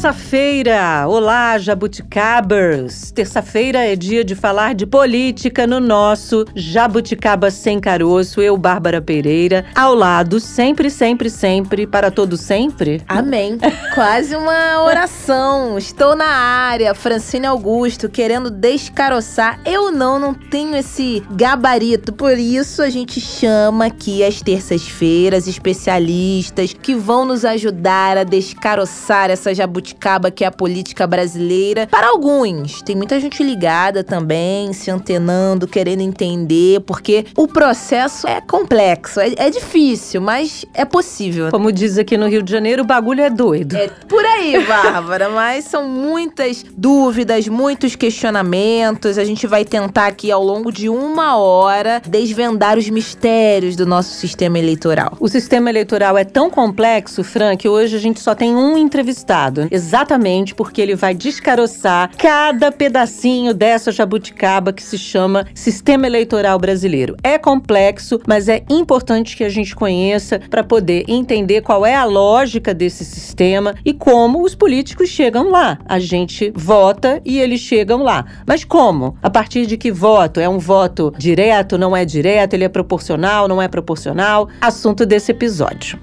Terça-feira! Olá, jabuticabers! Terça-feira é dia de falar de política no nosso Jabuticaba Sem Caroço. Eu, Bárbara Pereira, ao lado, sempre, sempre, sempre, para todo sempre. Amém. Quase uma oração. Estou na área, Francine Augusto, querendo descaroçar. Eu não, não tenho esse gabarito. Por isso a gente chama aqui às terças-feiras especialistas que vão nos ajudar a descaroçar essas jabuticaba que é a política brasileira. Para alguns, tem muita gente ligada também, se antenando, querendo entender, porque o processo é complexo, é, é difícil, mas é possível. Como diz aqui no Rio de Janeiro, o bagulho é doido. É por aí, Bárbara, mas são muitas dúvidas, muitos questionamentos. A gente vai tentar aqui ao longo de uma hora desvendar os mistérios do nosso sistema eleitoral. O sistema eleitoral é tão complexo, Fran, que hoje a gente só tem um entrevistado exatamente porque ele vai descaroçar cada pedacinho dessa jabuticaba que se chama Sistema Eleitoral Brasileiro. É complexo, mas é importante que a gente conheça para poder entender qual é a lógica desse sistema e como os políticos chegam lá. A gente vota e eles chegam lá. Mas como? A partir de que voto? É um voto direto, não é direto, ele é proporcional, não é proporcional? Assunto desse episódio.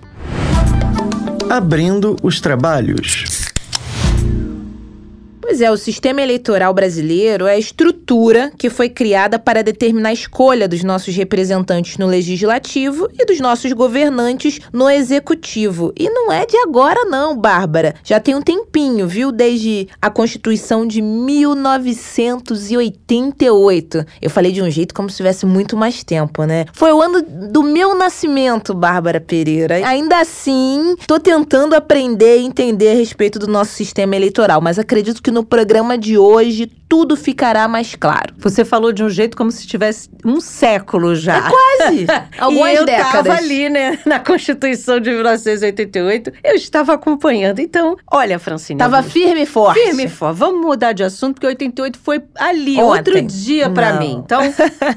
Abrindo os trabalhos. Pois é, o sistema eleitoral brasileiro é a estrutura que foi criada para determinar a escolha dos nossos representantes no legislativo e dos nossos governantes no executivo. E não é de agora, não, Bárbara. Já tem um tempinho, viu? Desde a Constituição de 1988. Eu falei de um jeito como se tivesse muito mais tempo, né? Foi o ano do meu nascimento, Bárbara Pereira. Ainda assim, tô tentando aprender e entender a respeito do nosso sistema eleitoral, mas acredito que no programa de hoje tudo ficará mais claro. Você falou de um jeito como se tivesse um século já. É quase. Algumas e eu décadas. estava ali, né, na Constituição de 1988. Eu estava acompanhando. Então, olha, Francine. Tava firme e forte. Firme e forte. Vamos mudar de assunto, porque 88 foi ali, Ontem. outro dia para mim. Então,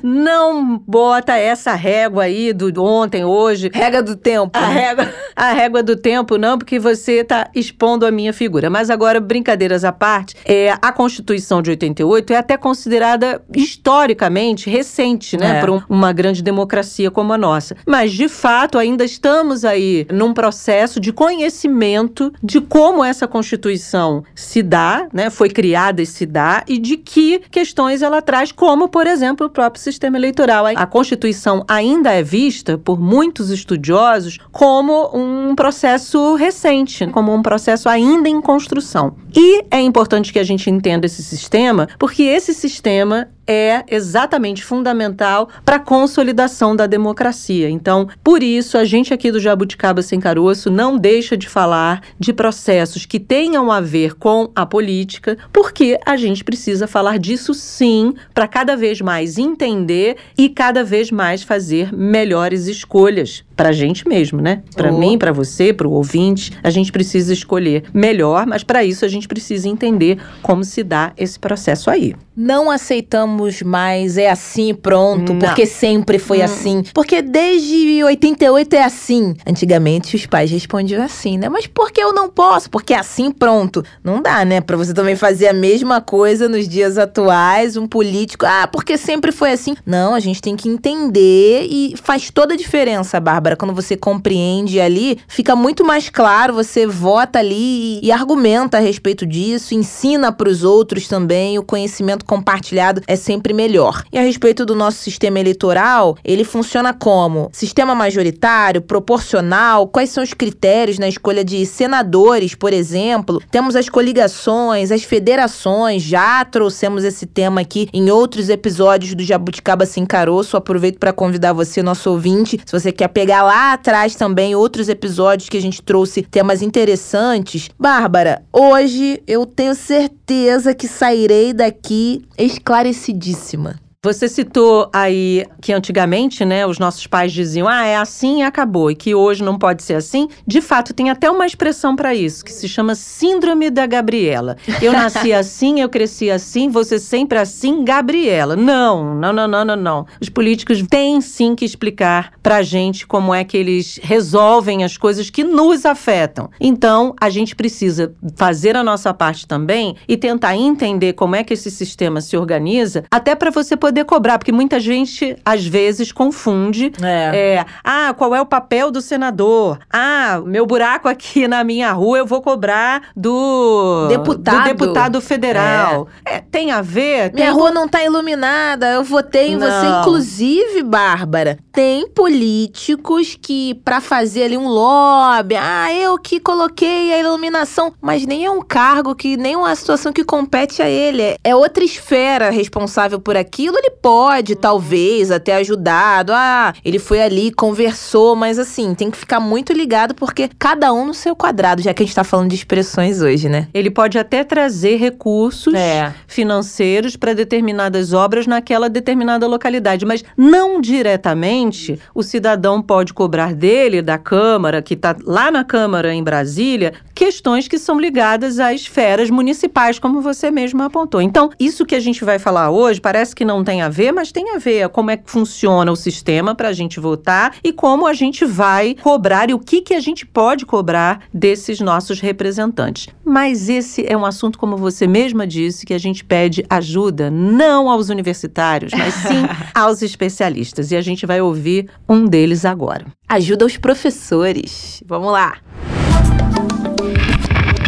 não bota essa régua aí do ontem, hoje. Rega do tempo. A né? régua, a régua do tempo, não, porque você está expondo a minha figura. Mas agora, brincadeiras à parte, é, a Constituição de 88 é até considerada historicamente recente, né, É. para um- uma grande democracia como a nossa. Mas, de fato, ainda estamos aí num processo de conhecimento de como essa Constituição se dá, né, foi criada e se dá, e de que questões ela traz, como, por exemplo, o próprio sistema eleitoral. A Constituição ainda é vista por muitos estudiosos como um processo recente, como um processo ainda em construção. E é importante que a gente entenda esse sistema, porque esse sistema é exatamente fundamental para a consolidação da democracia. Então, por isso, a gente aqui do Jabuticaba Sem Caroço não deixa de falar de processos que tenham a ver com a política, porque a gente precisa falar disso sim, para cada vez mais entender e cada vez mais fazer melhores escolhas para a gente mesmo, né? Para Oh. mim, para você, para o ouvinte, a gente precisa escolher melhor, mas para isso a gente precisa entender como se dá esse processo aí. Não aceitamos mais, é assim, pronto, Não. porque sempre foi Hum. assim. Porque desde 88 é assim. Antigamente os pais respondiam assim, né? Mas por que eu não posso? Porque é assim, pronto. Não dá, né? Pra você também fazer a mesma coisa nos dias atuais, um político, ah, porque sempre foi assim. Não, a gente tem que entender e faz toda a diferença, Bárbara. Quando você compreende ali, fica muito mais claro, você vota ali e, e argumenta a respeito disso, ensina pros outros também, o conhecimento compartilhado é sempre melhor. E a respeito do nosso sistema eleitoral, ele funciona como sistema majoritário, proporcional, quais são os critérios na escolha de senadores, por exemplo? Temos as coligações, as federações, já trouxemos esse tema aqui em outros episódios do Jabuticaba Sem Caroço. Aproveito para convidar você, nosso ouvinte, se você quer pegar lá atrás também outros episódios que a gente trouxe temas interessantes. Bárbara, hoje eu tenho certeza que sairei daqui esclarecidíssima. Você citou aí que antigamente, né, os nossos pais diziam: "Ah, é assim e acabou", e que hoje não pode ser assim. De fato, tem até uma expressão para isso, que se chama síndrome da Gabriela. Eu nasci assim, eu cresci assim, você sempre assim, Gabriela. Não, não, não, não, não, não. Os políticos têm sim que explicar pra gente como é que eles resolvem as coisas que nos afetam. Então, a gente precisa fazer a nossa parte também e tentar entender como é que esse sistema se organiza, até para você poder cobrar, porque muita gente às vezes confunde. É. é, ah, qual é o papel do senador? Ah, meu buraco aqui na minha rua eu vou cobrar do Deputado. do deputado federal. É, tem a ver? Minha tem rua não tá iluminada, eu votei em você. Não. Inclusive, Bárbara, tem políticos que, pra fazer ali um lobby, ah, eu que coloquei a iluminação, mas nem é um cargo que, nem uma situação que compete a ele. É- É outra esfera responsável por aquilo. Ele pode, talvez, até ajudado. Ah, ele foi ali, conversou, mas assim, tem que ficar muito ligado porque cada um no seu quadrado, já que a gente tá falando de expressões hoje, né? Ele pode até trazer recursos É. financeiros para determinadas obras naquela determinada localidade, mas não diretamente o cidadão pode cobrar dele, da Câmara, que está lá na Câmara em Brasília, questões que são ligadas a esferas municipais, como você mesmo apontou. Então, isso que a gente vai falar hoje parece que não tem a ver, mas tem a ver como é que funciona o sistema para a gente votar e como a gente vai cobrar e o que, que a gente pode cobrar desses nossos representantes. Mas esse é um assunto, como você mesma disse, que a gente pede ajuda não aos universitários, mas sim aos especialistas. E a gente vai ouvir um deles agora. Ajuda os professores. Vamos lá.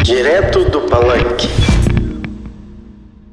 Direto do Palanque.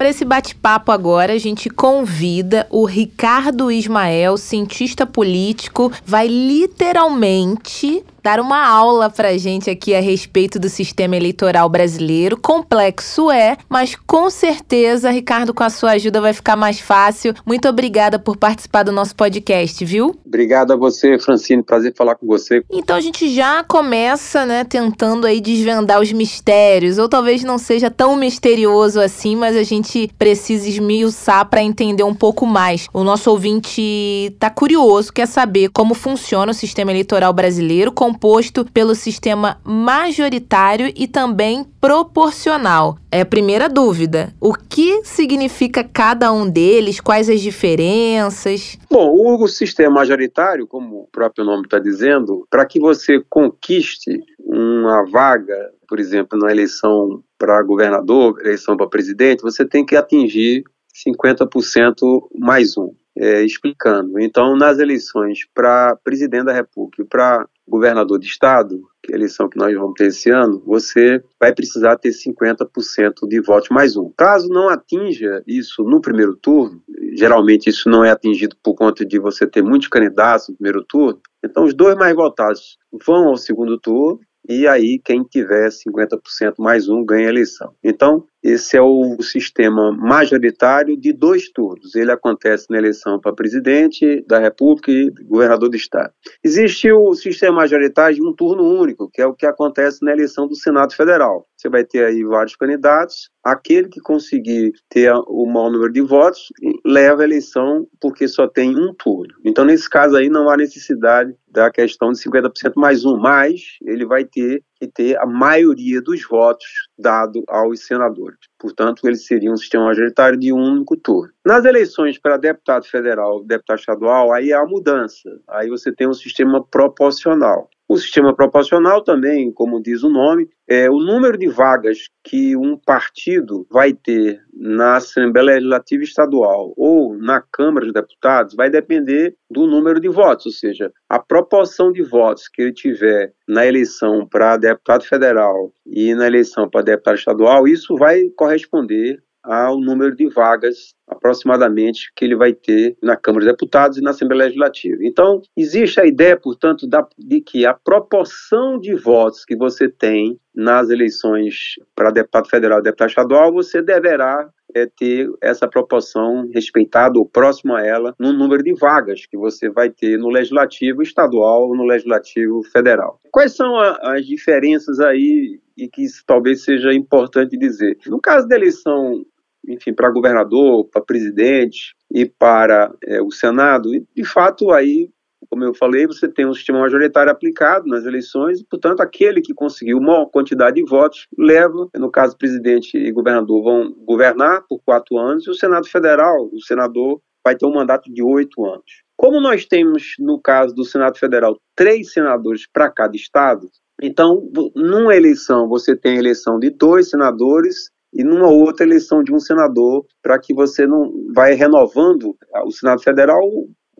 Para esse bate-papo agora, a gente convida o Ricardo Ismael, cientista político, vai literalmente dar uma aula pra gente aqui a respeito do sistema eleitoral brasileiro. Complexo é, mas com certeza, Ricardo, com a sua ajuda vai ficar mais fácil. Muito obrigada por participar do nosso podcast, viu? Obrigado a você, Francine. Prazer falar com você. Então a gente já começa, né, tentando aí desvendar os mistérios, ou talvez não seja tão misterioso assim, mas a gente precisa esmiuçar para entender um pouco mais. O nosso ouvinte tá curioso, quer saber como funciona o sistema eleitoral brasileiro, composto pelo sistema majoritário e também proporcional. É a primeira dúvida. O que significa cada um deles? Quais as diferenças? Bom, o sistema majoritário, como o próprio nome está dizendo, para que você conquiste uma vaga, por exemplo, na eleição para governador, eleição para presidente, você tem que atingir 50% mais um. É, explicando. Então, nas eleições para presidente da República e para governador de estado, que é a eleição que nós vamos ter esse ano, você vai precisar ter 50% de votos mais um. Caso não atinja isso no primeiro turno, geralmente isso não é atingido por conta de você ter muitos candidatos no primeiro turno, então os dois mais votados vão ao segundo turno e aí quem tiver 50% mais um ganha a eleição. Então, esse é o sistema majoritário de dois turnos. Ele acontece na eleição para presidente da República e governador do Estado. Existe o sistema majoritário de um turno único, que é o que acontece na eleição do Senado Federal. Você vai ter aí vários candidatos. Aquele que conseguir ter o maior número de votos leva a eleição porque só tem um turno. Então, nesse caso aí, não há necessidade da questão de 50% mais um, mas ele vai ter que ter a maioria dos votos dado aos senadores. Portanto, ele seria um sistema majoritário de um único turno. Nas eleições para deputado federal, deputado estadual, aí há a mudança. Aí você tem um sistema proporcional. O sistema proporcional também, como diz o nome, é o número de vagas que um partido vai ter na Assembleia Legislativa Estadual ou na Câmara dos Deputados vai depender do número de votos, ou seja, a proporção de votos que ele tiver na eleição para deputado federal e na eleição para deputado estadual, isso vai corresponder ao número de vagas aproximadamente que ele vai ter na Câmara dos Deputados e na Assembleia Legislativa. Então, existe a ideia, portanto, da, de que a proporção de votos que você tem nas eleições para deputado federal e deputado estadual, você deverá é, ter essa proporção respeitada ou próxima a ela no número de vagas que você vai ter no legislativo estadual ou no legislativo federal. Quais são a, as diferenças aí e que isso talvez seja importante dizer? No caso da eleição enfim, para governador, para presidente e para é, o Senado. De fato, aí como eu falei, você tem um sistema majoritário aplicado nas eleições, e, portanto, aquele que conseguiu maior quantidade de votos leva, no caso, presidente e governador vão governar por quatro anos, e o Senado Federal, o senador, vai ter um mandato de oito anos. Como nós temos, no caso do Senado Federal, três senadores para cada estado, então, numa eleição, você tem a eleição de dois senadores e numa outra eleição de um senador, para que você não vai renovando o Senado Federal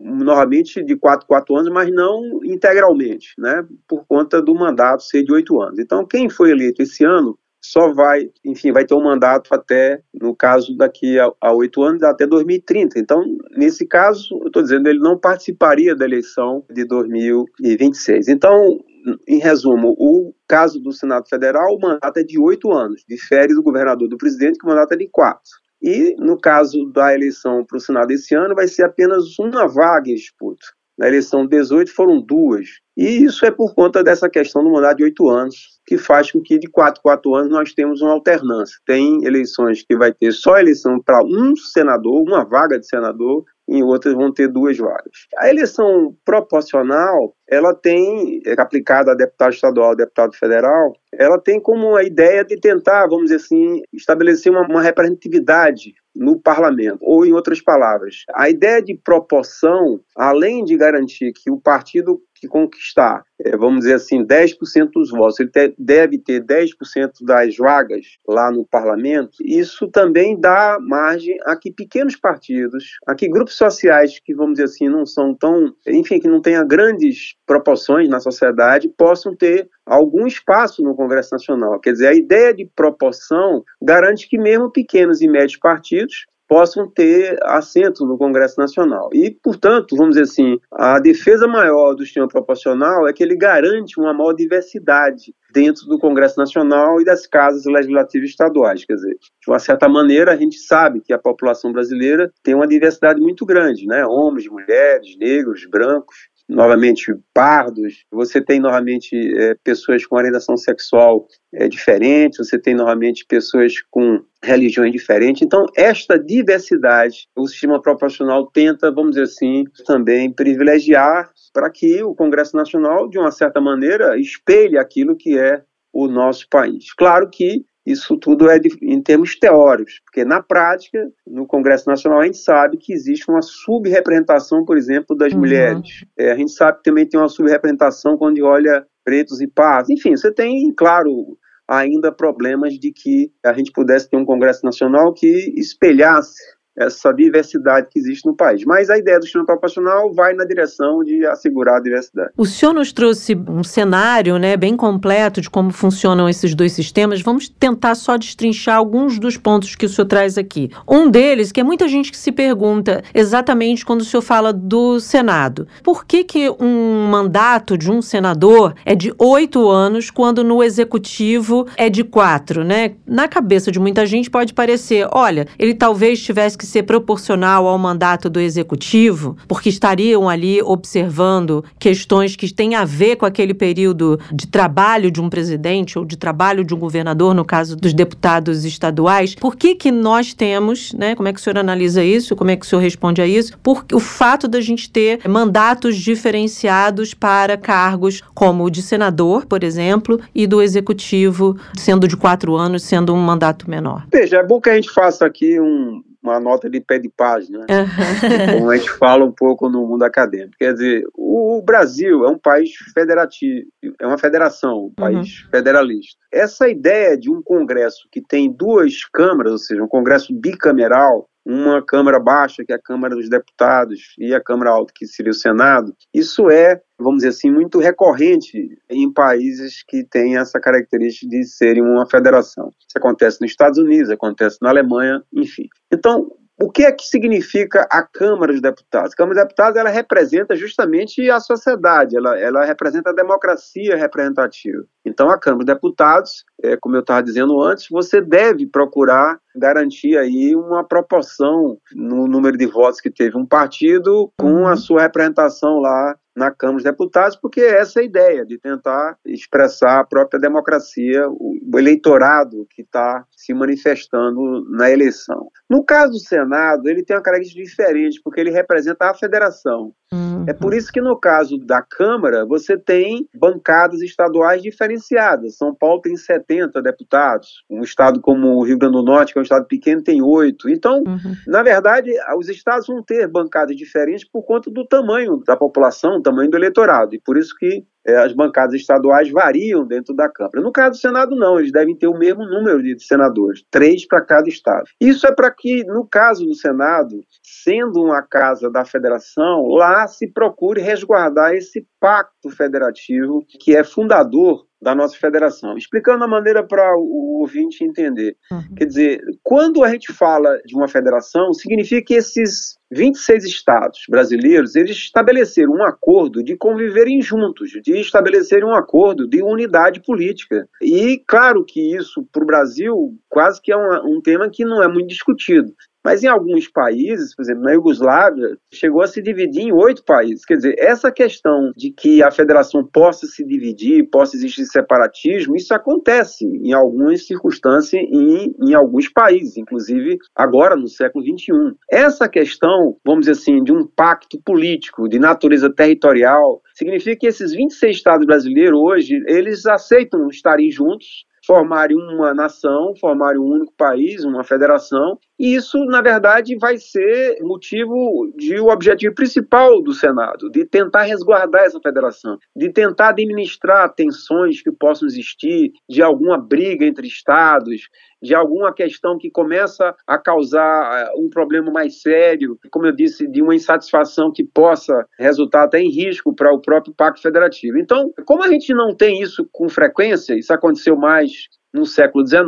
normalmente de 4, 4 anos, mas não integralmente, né, por conta do mandato ser de 8 anos. Então, quem foi eleito esse ano só vai, enfim, vai ter um mandato até, no caso, daqui a oito anos, até 2030. Então, nesse caso, eu estou dizendo, ele não participaria da eleição de 2026. Então, em resumo, o caso do Senado Federal, o mandato é de oito anos, difere do governador do presidente, que o mandato é de quatro. E, no caso da eleição para o Senado esse ano, vai ser apenas uma vaga em disputa. Na eleição 18 foram duas. E isso é por conta dessa questão do mandato de oito anos, que faz com que de quatro, quatro anos nós temos uma alternância. Tem eleições que vai ter só eleição para um senador, uma vaga de senador, em outras vão ter duas vagas. A eleição proporcional, ela tem, é aplicada a deputado estadual, deputado federal, ela tem como a ideia de tentar, vamos dizer assim, estabelecer uma, uma representatividade no parlamento. Ou, em outras palavras, a ideia de proporção, além de garantir que o partido que conquistar, é, vamos dizer assim, 10% dos votos, ele te, deve ter 10% das vagas lá no parlamento, isso também dá margem a que pequenos partidos, a que grupos sociais que, vamos dizer assim, não são tão, enfim, que não tenham grandes proporções na sociedade, possam ter algum espaço no Congresso Nacional. Quer dizer, a ideia de proporção garante que mesmo pequenos e médios partidos possam ter assento no Congresso Nacional. E, portanto, vamos dizer assim, a defesa maior do sistema proporcional é que ele garante uma maior diversidade dentro do Congresso Nacional e das casas legislativas estaduais. Quer dizer, de uma certa maneira, a gente sabe que a população brasileira tem uma diversidade muito grande, né? Homens, mulheres, negros, brancos, novamente pardos, você tem novamente é, pessoas com orientação sexual é, diferente, você tem novamente pessoas com religiões diferentes. Então, esta diversidade, o sistema proporcional tenta, vamos dizer assim, também privilegiar para que o Congresso Nacional, de uma certa maneira, espelhe aquilo que é o nosso país. Claro que isso tudo é de, em termos teóricos, porque na prática, no Congresso Nacional, a gente sabe que existe uma subrepresentação, por exemplo, das uhum. mulheres. É, a gente sabe que também tem uma subrepresentação quando olha pretos e pardos. Enfim, você tem, claro, ainda problemas de que a gente pudesse ter um Congresso Nacional que espelhasse essa diversidade que existe no país. Mas a ideia do sistema proporcional vai na direção de assegurar a diversidade. O senhor nos trouxe um cenário né, bem completo de como funcionam esses dois sistemas. Vamos tentar só destrinchar alguns dos pontos que o senhor traz aqui. Um deles, que é muita gente que se pergunta exatamente quando o senhor fala do Senado. Por que, que um mandato de um senador é de oito anos quando no executivo é de quatro? Né? Na cabeça de muita gente pode parecer, olha, ele talvez tivesse que ser proporcional ao mandato do executivo, porque estariam ali observando questões que têm a ver com aquele período de trabalho de um presidente ou de trabalho de um governador, no caso dos deputados estaduais. Por que que nós temos, né? Como é que o senhor analisa isso? Como é que o senhor responde a isso? Por o fato da gente ter mandatos diferenciados para cargos como o de senador, por exemplo, e do executivo sendo de quatro anos, sendo um mandato menor. Veja, é bom que a gente faça aqui um, uma nota de pé de página, uhum. como a gente fala um pouco no mundo acadêmico. Quer dizer, o Brasil é um país federativo, é uma federação, um país uhum. federalista. Essa ideia de um Congresso que tem duas câmaras, ou seja, um Congresso bicameral, uma Câmara Baixa, que é a Câmara dos Deputados, e a Câmara Alta, que seria o Senado, isso é, vamos dizer assim, muito recorrente em países que têm essa característica de serem uma federação. Isso acontece nos Estados Unidos, acontece na Alemanha, enfim. Então, o que é que significa a Câmara dos Deputados? A Câmara dos Deputados ela representa justamente a sociedade, ela, ela representa a democracia representativa. Então, a Câmara dos Deputados, é, como eu estava dizendo antes, você deve procurar garantir aí uma proporção no número de votos que teve um partido com a sua representação lá na Câmara dos Deputados, porque essa é a ideia, de tentar expressar a própria democracia, o eleitorado que está se manifestando na eleição. No caso do Senado, ele tem uma característica diferente, porque ele representa a federação. Uhum. É por isso que no caso da Câmara, você tem bancadas estaduais diferenciadas. São Paulo tem 70 deputados, um estado como o Rio Grande do Norte, que é um estado pequeno, tem oito. Então, uhum. na verdade, os estados vão ter bancadas diferentes por conta do tamanho da população, tamanho do eleitorado. E por isso que é, as bancadas estaduais variam dentro da Câmara. No caso do Senado, não, eles devem ter o mesmo número de senadores, três para cada estado. Isso é para que, no caso do Senado, sendo uma casa da federação, lá se procure resguardar esse pacto federativo que é fundador da nossa federação. Explicando a maneira para o ouvinte entender. Uhum. Quer dizer, quando a gente fala de uma federação, significa que esses 26 estados brasileiros, eles estabeleceram um acordo de conviverem juntos, de estabelecerem um acordo de unidade política. E claro que isso, para o Brasil, quase que é um, um tema que não é muito discutido. Mas em alguns países, por exemplo, na Iugoslávia, chegou a se dividir em oito países. Quer dizer, essa questão de que a federação possa se dividir, possa existir separatismo, isso acontece em algumas circunstâncias e em alguns países, inclusive agora no século XXI. Essa questão, vamos dizer assim, de um pacto político de natureza territorial, significa que esses 26 estados brasileiros hoje, eles aceitam estarem juntos, formarem uma nação, formarem um único país, uma federação, e isso, na verdade, vai ser motivo de o objetivo principal do Senado, de tentar resguardar essa federação, de tentar administrar tensões que possam existir, de alguma briga entre estados, de alguma questão que começa a causar eh, um problema mais sério, como eu disse, de uma insatisfação que possa resultar até em risco para o próprio Pacto Federativo. Então, como a gente não tem isso com frequência, isso aconteceu mais no século XIX,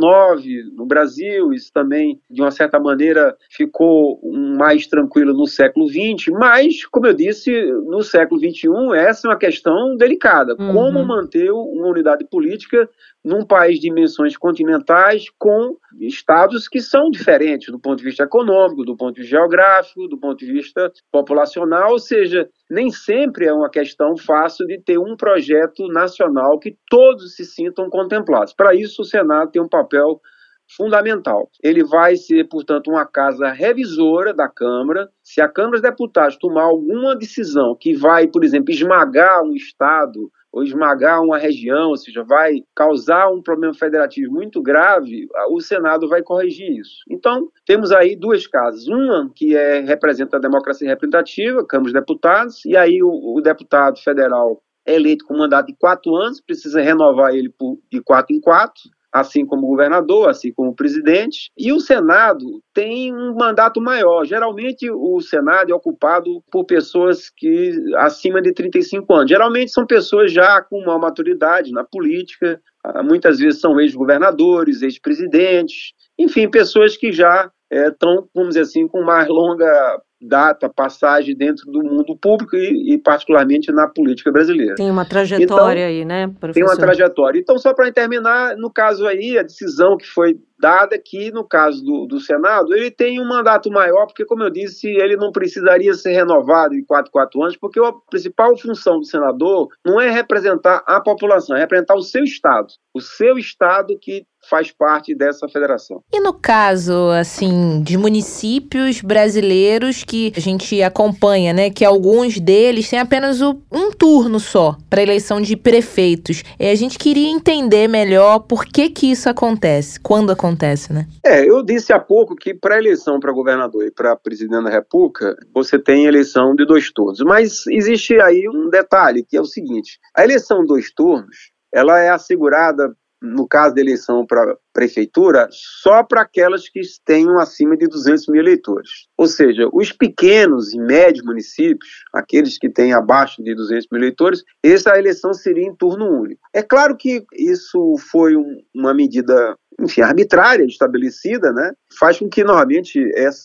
no Brasil, isso também, de uma certa maneira, ficou mais tranquilo no século XX, mas, como eu disse, no século XXI, essa é uma questão delicada. Uhum. Como manter uma unidade política num país de dimensões continentais com estados que são diferentes do ponto de vista econômico, do ponto de vista geográfico, do ponto de vista populacional, ou seja, nem sempre é uma questão fácil de ter um projeto nacional que todos se sintam contemplados. Para isso, o Senado tem um papel fundamental. Ele vai ser, portanto, uma casa revisora da Câmara. Se a Câmara dos Deputados tomar alguma decisão que vai, por exemplo, esmagar um Estado ou esmagar uma região, ou seja, vai causar um problema federativo muito grave, o Senado vai corrigir isso. Então, temos aí duas casas. Uma que é, representa a democracia representativa, Câmara dos Deputados, e aí o, o deputado federal é eleito com mandato de quatro anos, precisa renovar ele por, de quatro em quatro assim como o governador, assim como o presidente. E o Senado tem um mandato maior. Geralmente o Senado é ocupado por pessoas que acima de 35 anos. Geralmente são pessoas já com uma maturidade na política, muitas vezes são ex-governadores, ex-presidentes, enfim, pessoas que já estão, é, vamos dizer assim, com mais longa data, passagem dentro do mundo público e, e, particularmente na política brasileira. Tem uma trajetória então, aí, né, professor? Tem uma trajetória. Então, só para terminar, no caso aí, a decisão que foi dada que, no caso do, do Senado, ele tem um mandato maior, porque, como eu disse, ele não precisaria ser renovado em 4, 4 anos, porque a principal função do senador não é representar a população, é representar o seu Estado. O seu Estado que faz parte dessa federação. E no caso, assim, de municípios brasileiros que a gente acompanha, né, que alguns deles têm apenas o, um turno só para eleição de prefeitos. E a gente queria entender melhor por que que isso acontece, quando acontece, né? É, eu disse há pouco que para eleição para governador e para presidente da República, você tem eleição de dois turnos. Mas existe aí um detalhe, que é o seguinte: a eleição dois turnos, ela é assegurada no caso da eleição para prefeitura, só para aquelas que tenham acima de 200 mil eleitores. Ou seja, os pequenos e médios municípios, aqueles que têm abaixo de 200 mil eleitores, essa eleição seria em turno único. É claro que isso foi um, uma medida enfim, arbitrária, estabelecida, né, faz com que normalmente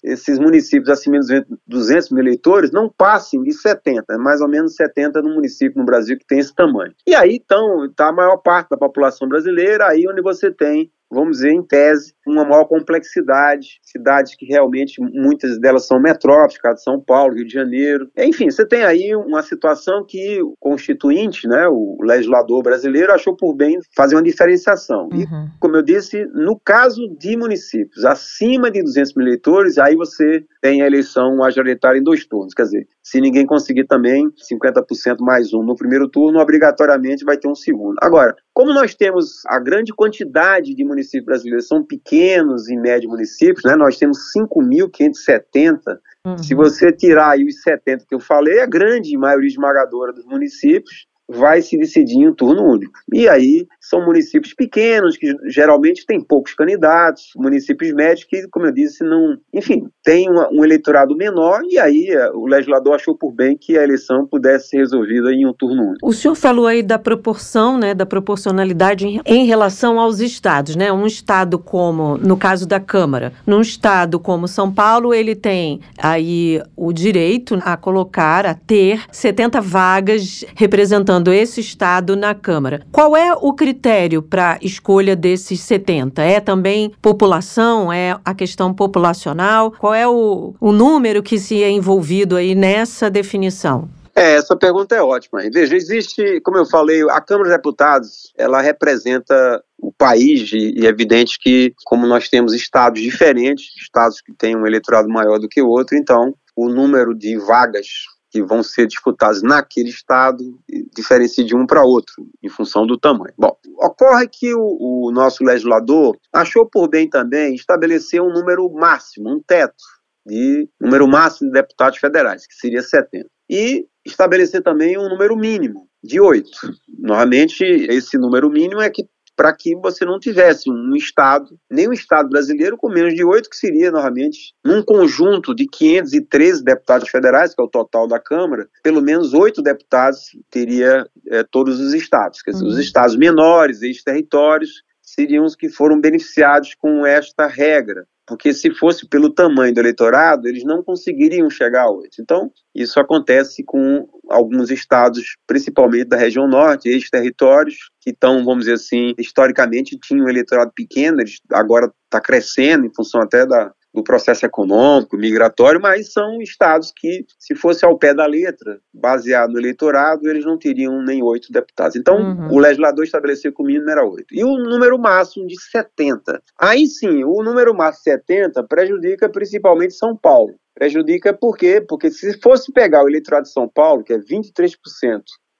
esses municípios acima de 200 mil eleitores não passem de 70, mais ou menos 70 no município no Brasil que tem esse tamanho. E aí, então, está a maior parte da população brasileira, aí onde você tem vamos dizer, em tese, uma maior complexidade, cidades que realmente, muitas delas são metrópoles, de São Paulo, Rio de Janeiro. Enfim, você tem aí uma situação que o constituinte, né, o legislador brasileiro, achou por bem fazer uma diferenciação. Uhum. E, como eu disse, no caso de municípios acima de 200 mil eleitores, aí você tem a eleição majoritária em dois turnos. Quer dizer, se ninguém conseguir também 50% mais um no primeiro turno, obrigatoriamente vai ter um segundo. Agora, como nós temos a grande quantidade de municípios brasileiros, são pequenos e médios municípios, né? nós temos 5.570. Uhum. Se você tirar aí os 70 que eu falei, a grande maioria esmagadora dos municípios vai se decidir em um turno único. E aí são municípios pequenos, que geralmente têm poucos candidatos, municípios médios que, como eu disse, não. Enfim, tem um eleitorado menor, e aí eh, o legislador achou por bem que a eleição pudesse ser resolvida em um turno único. O senhor falou aí da proporção, né, da proporcionalidade em, em relação aos estados, né? Um estado como, no caso da Câmara, num estado como São Paulo, ele tem aí o direito a colocar, a ter 70 vagas representando representando esse estado na Câmara. Qual é o critério para escolha desses 70? É também população? É a questão populacional? Qual é o, o número que se é envolvido aí nessa definição? É, essa pergunta é ótima. Veja, existe, como eu falei, a Câmara de Deputados, ela representa o país e é evidente que, como nós temos estados diferentes, estados que têm um eleitorado maior do que o outro, então o número de vagas que vão ser disputados naquele estado diferencia de um para outro, em função do tamanho. Bom, ocorre que o, o nosso legislador achou por bem também estabelecer um número máximo, um teto de número máximo de deputados federais, que seria 70. E estabelecer também um número mínimo de oito. Normalmente, esse número mínimo é que para que você não tivesse um Estado, nem um Estado brasileiro com menos de oito, que seria, normalmente, num conjunto de 513 deputados federais, que é o total da Câmara, pelo menos oito deputados teria é, todos os estados. Quer dizer, uhum. os estados menores, ex-territórios, seriam os que foram beneficiados com esta regra porque se fosse pelo tamanho do eleitorado, eles não conseguiriam chegar a oito. Então, isso acontece com alguns estados, principalmente da região norte, ex-territórios, que estão, vamos dizer assim, historicamente tinham um eleitorado pequeno, eles agora está crescendo em função até da, do processo econômico, migratório, mas são estados que, se fosse ao pé da letra, baseado no eleitorado, eles não teriam nem oito deputados. Então, uhum. o legislador estabeleceu que o mínimo era oito. E o número máximo de 70. Aí sim, o número máximo de 70 prejudica principalmente São Paulo. Prejudica por quê? Porque se fosse pegar o eleitorado de São Paulo, que é 23%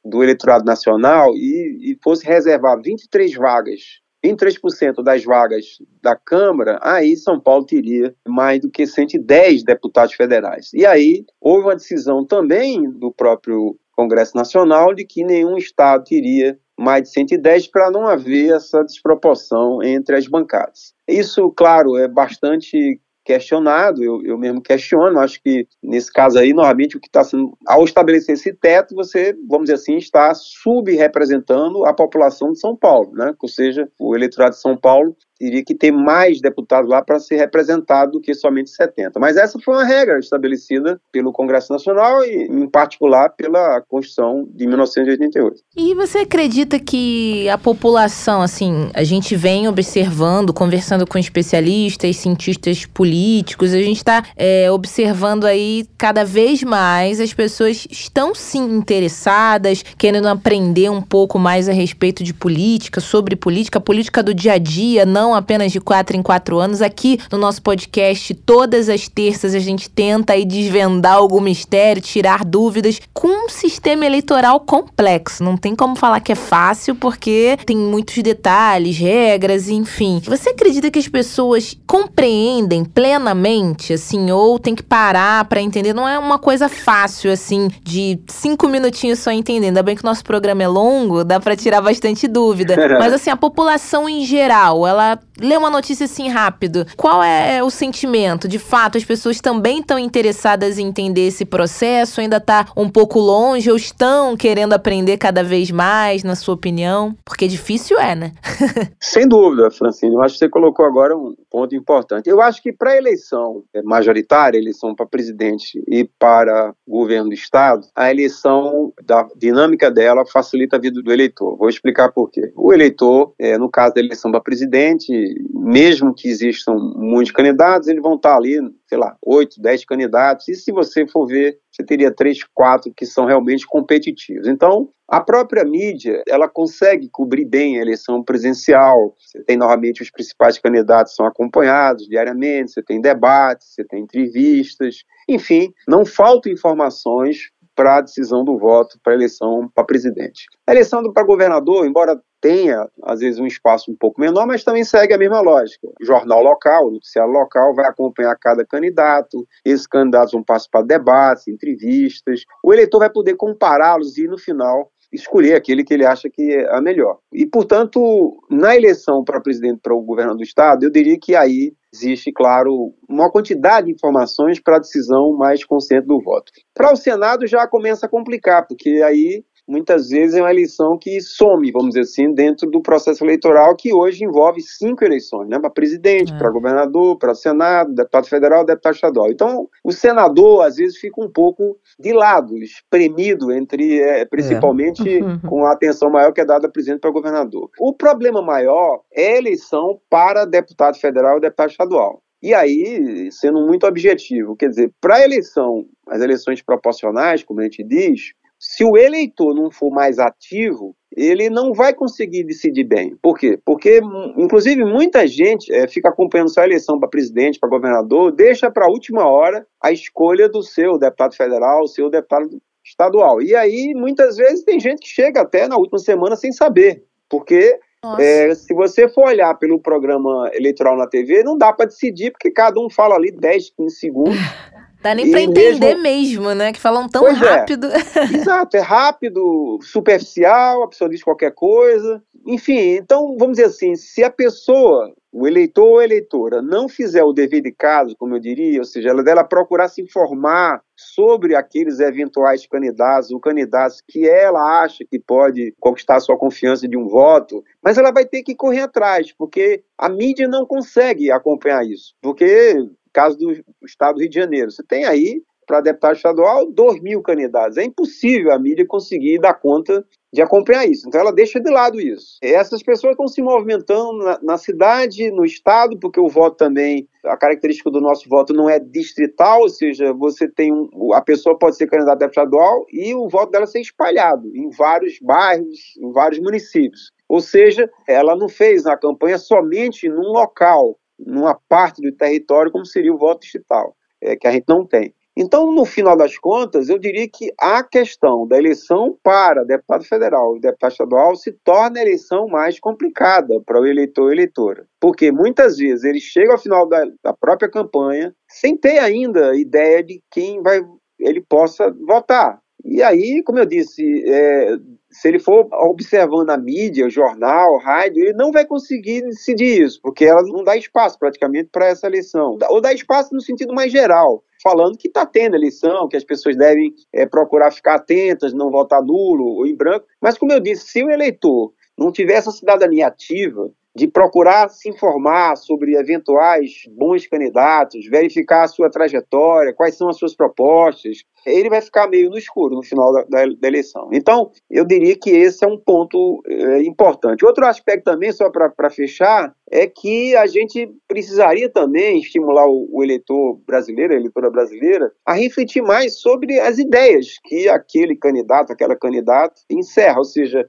do eleitorado nacional, e, e fosse reservar 23 vagas 23% das vagas da Câmara, aí São Paulo teria mais do que 110 deputados federais. E aí houve uma decisão também do próprio Congresso Nacional de que nenhum estado teria mais de 110 para não haver essa desproporção entre as bancadas. Isso, claro, é bastante questionado, eu, eu mesmo questiono, acho que nesse caso aí, normalmente o que está sendo, ao estabelecer esse teto, você, vamos dizer assim, está subrepresentando a população de São Paulo, né? ou seja, o eleitorado de São Paulo teria que ter mais deputados lá para ser representado do que somente 70. Mas essa foi uma regra estabelecida pelo Congresso Nacional e, em particular, pela Constituição de 1988. E você acredita que a população, assim, a gente vem observando, conversando com especialistas, cientistas políticos, a gente está é, observando aí cada vez mais as pessoas estão sim interessadas, querendo aprender um pouco mais a respeito de política, sobre política, política do dia a dia, não não apenas de quatro em quatro anos. Aqui no nosso podcast, todas as terças, a gente tenta aí desvendar algum mistério, tirar dúvidas com um sistema eleitoral complexo. Não tem como falar que é fácil, porque tem muitos detalhes, regras, enfim. Você acredita que as pessoas compreendem plenamente, assim, ou tem que parar para entender? Não é uma coisa fácil, assim, de cinco minutinhos só entendendo. Ainda bem que o nosso programa é longo, dá para tirar bastante dúvida. Mas, assim, a população em geral, ela about ler uma notícia assim rápido, qual é o sentimento? De fato, as pessoas também estão interessadas em entender esse processo, ainda está um pouco longe ou estão querendo aprender cada vez mais, na sua opinião? Porque difícil é, né? Sem dúvida, Francine. Eu acho que você colocou agora um ponto importante. Eu acho que para eleição majoritária, eleição para presidente e para governo do Estado, a eleição, da dinâmica dela, facilita a vida do eleitor. Vou explicar por quê. O eleitor, é, no caso da eleição para presidente, mesmo que existam muitos candidatos, eles vão estar ali, sei lá, oito, dez candidatos, e se você for ver, você teria três, quatro que são realmente competitivos. Então, a própria mídia, ela consegue cobrir bem a eleição presidencial. Você tem normalmente os principais candidatos são acompanhados diariamente, você tem debates, você tem entrevistas, enfim, não faltam informações para a decisão do voto para eleição para presidente. A eleição para governador, embora tenha, às vezes, um espaço um pouco menor, mas também segue a mesma lógica. O jornal local, o noticiário local vai acompanhar cada candidato, esses candidatos vão participar de debates, entrevistas, o eleitor vai poder compará-los e, no final, escolher aquele que ele acha que é a melhor. E, portanto, na eleição para presidente para o governo do estado, eu diria que aí existe, claro, uma quantidade de informações para a decisão mais consciente do voto. Para o Senado já começa a complicar, porque aí muitas vezes é uma eleição que some, vamos dizer assim, dentro do processo eleitoral que hoje envolve cinco eleições, né, para presidente, é. para governador, para Senado, deputado federal, deputado estadual. Então, o senador às vezes fica um pouco de lado, espremido entre, é, principalmente é. com a atenção maior que é dada presidente para governador. O problema maior é a eleição para deputado federal e deputado estadual. E aí, sendo muito objetivo, quer dizer, para a eleição, as eleições proporcionais, como a gente diz, se o eleitor não for mais ativo, ele não vai conseguir decidir bem. Por quê? Porque, inclusive, muita gente é, fica acompanhando só a eleição para presidente, para governador, deixa para a última hora a escolha do seu deputado federal, seu deputado estadual. E aí, muitas vezes, tem gente que chega até na última semana sem saber. Porque é, se você for olhar pelo programa eleitoral na TV, não dá para decidir, porque cada um fala ali 10, 15 segundos. Dá nem para entender mesmo... mesmo, né? Que falam tão pois é. rápido. É. Exato, é rápido, superficial, a pessoa diz qualquer coisa. Enfim, então, vamos dizer assim, se a pessoa, o eleitor ou a eleitora, não fizer o dever de caso, como eu diria, ou seja, ela dela procurar se informar sobre aqueles eventuais candidatos, ou candidatos que ela acha que pode conquistar a sua confiança de um voto, mas ela vai ter que correr atrás, porque a mídia não consegue acompanhar isso. Porque caso do estado do Rio de Janeiro. Você tem aí, para deputado estadual, 2 mil candidatos. É impossível a mídia conseguir dar conta de acompanhar isso. Então ela deixa de lado isso. Essas pessoas estão se movimentando na, na, cidade, no estado, porque o voto também, a característica do nosso voto não é distrital, ou seja, você tem um, a pessoa pode ser candidata estadual e o voto dela ser espalhado em vários bairros, em vários municípios. Ou seja, ela não fez a campanha somente num local numa parte do território, como seria o voto distrital, é, que a gente não tem. Então, no final das contas, eu diria que a questão da eleição para deputado federal e deputado estadual se torna a eleição mais complicada para o eleitor e eleitora. Porque muitas vezes ele chega ao final da, da própria campanha sem ter ainda ideia de quem vai ele possa votar. E aí, como eu disse, é, se ele for observando a mídia, o jornal, o rádio, ele não vai conseguir decidir isso, porque ela não dá espaço praticamente para essa eleição. Ou dá espaço no sentido mais geral, falando que está tendo eleição, que as pessoas devem é, procurar ficar atentas, não votar nulo ou em branco. Mas, como eu disse, se o eleitor não tiver essa cidadania ativa, de procurar se informar sobre eventuais bons candidatos, verificar a sua trajetória, quais são as suas propostas, ele vai ficar meio no escuro no final da, da, da eleição. Então, eu diria que esse é um ponto é, importante. Outro aspecto também, só para fechar, é que a gente precisaria também estimular o, o, eleitor brasileiro, a eleitora brasileira, a refletir mais sobre as ideias que aquele candidato, aquela candidata encerra. Ou seja,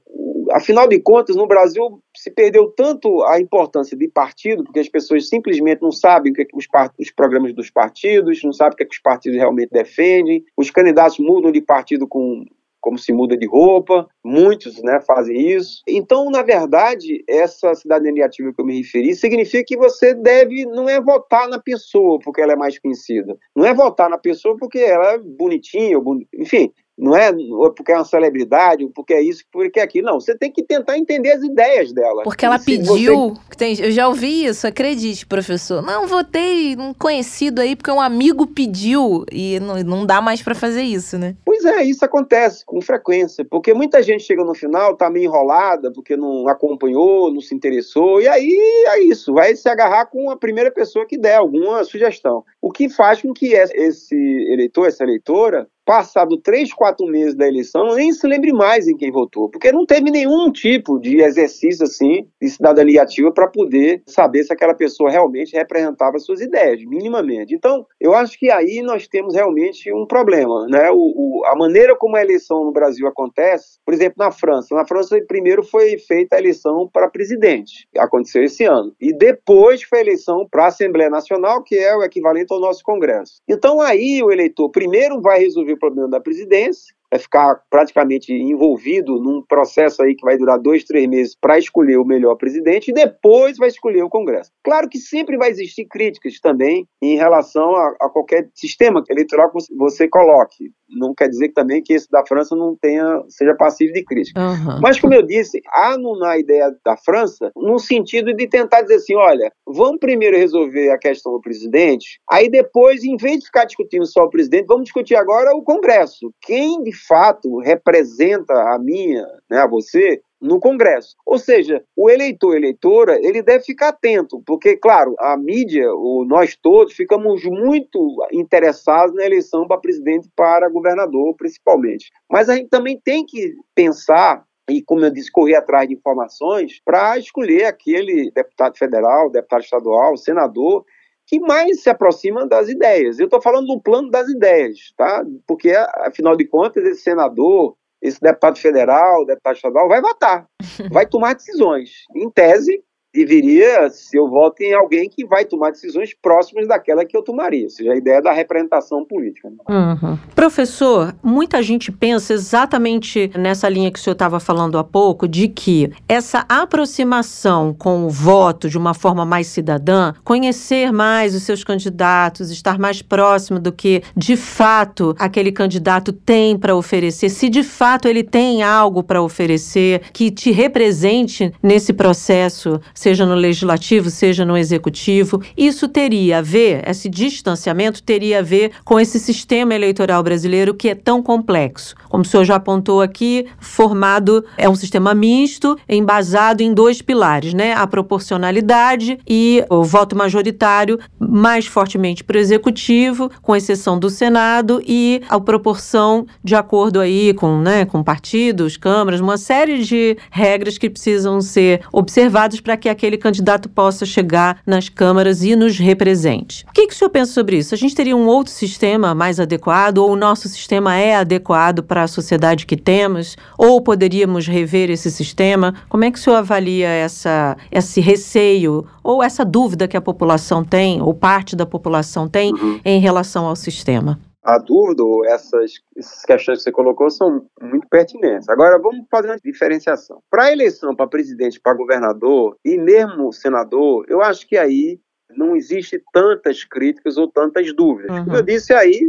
afinal de contas, no Brasil se perdeu tanto a importância de partido, porque as pessoas simplesmente não sabem o que, é que os, os, programas dos partidos, não sabem o que, é que os partidos realmente defendem, os candidatos mudam de partido com como se muda de roupa, muitos né, fazem isso. Então, na verdade, essa cidadania ativa que eu me referi significa que você deve, não é votar na pessoa porque ela é mais conhecida, não é votar na pessoa porque ela é bonitinha, enfim, não é porque é uma celebridade, porque é isso, porque é aquilo. Não, você tem que tentar entender as ideias dela. Porque ela pediu. Você... Eu já ouvi isso, acredite, professor. Não, votei um conhecido aí porque um amigo pediu e não, não dá mais para fazer isso, né? Pois é, isso acontece com frequência. Porque muita gente chega no final, tá meio enrolada, porque não acompanhou, não se interessou, e aí é isso, vai se agarrar com a primeira pessoa que der alguma sugestão. O que faz com que esse eleitor, essa eleitora, passado três, quatro meses da eleição, nem se lembre mais em quem votou, porque não teve nenhum tipo de exercício assim de cidadania ativa para poder saber se aquela pessoa realmente representava suas ideias, minimamente. Então, eu acho que aí nós temos realmente um problema, né? O, o, a maneira como a eleição no Brasil acontece, por exemplo, na França. Na França, primeiro foi feita a eleição para presidente, aconteceu esse ano, e depois foi a eleição para a Assembleia Nacional, que é o equivalente ao nosso Congresso. Então, aí o eleitor primeiro vai resolver problema da presidência, vai ficar praticamente envolvido num processo aí que vai durar dois, três meses para escolher o melhor presidente e depois vai escolher o Congresso. Claro que sempre vai existir críticas também em relação a, a qualquer sistema eleitoral que você coloque. Não quer dizer também que esse da França não tenha seja passivo de crítica. Uhum. Mas como eu disse, há na ideia da França no sentido de tentar dizer assim, olha, vamos primeiro resolver a questão do presidente, aí depois, em vez de ficar discutindo só o presidente, vamos discutir agora o Congresso. Quem de fato representa a minha, né, a você, no Congresso. Ou seja, o eleitor, eleitora, ele deve ficar atento, porque, claro, a mídia, o, nós todos, ficamos muito interessados na eleição para presidente para governador, principalmente. Mas a gente também tem que pensar e, como eu disse, correr atrás de informações para escolher aquele deputado federal, deputado estadual, senador que mais se aproxima das ideias. Eu estou falando do plano das ideias, tá? Porque, afinal de contas, esse senador, esse deputado federal, deputado estadual, vai votar, vai tomar decisões. Em tese, deveria, se eu voto em alguém que vai tomar decisões próximas daquela que eu tomaria, ou seja, a ideia da representação política. Né? Uhum. Professor, muita gente pensa exatamente nessa linha que o senhor estava falando há pouco, de que essa aproximação com o voto de uma forma mais cidadã, conhecer mais os seus candidatos, estar mais próximo do que de fato aquele candidato tem para oferecer, se de fato ele tem algo para oferecer que te represente nesse processo seja no legislativo, seja no executivo. Isso teria a ver, esse distanciamento teria a ver com esse sistema eleitoral brasileiro que é tão complexo. Como o senhor já apontou aqui, formado é um sistema misto, embasado em dois pilares, né? A proporcionalidade e o voto majoritário mais fortemente para o executivo, com exceção do Senado, e a proporção de acordo aí com, né, com partidos, câmaras, uma série de regras que precisam ser observadas para que aquele candidato possa chegar nas câmaras e nos represente. O que, que o senhor pensa sobre isso? A gente teria um outro sistema mais adequado, ou o nosso sistema é adequado para a sociedade que temos, ou poderíamos rever esse sistema? Como é que o senhor avalia essa, esse receio ou essa dúvida que a população tem, ou parte da população tem, uhum. em relação ao sistema? A dúvida, essas, essas questões que você colocou são muito pertinentes. Agora, vamos fazer uma diferenciação. Para a eleição para presidente, para governador e mesmo senador, eu acho que aí não existe tantas críticas ou tantas dúvidas. Uhum. Como eu disse, aí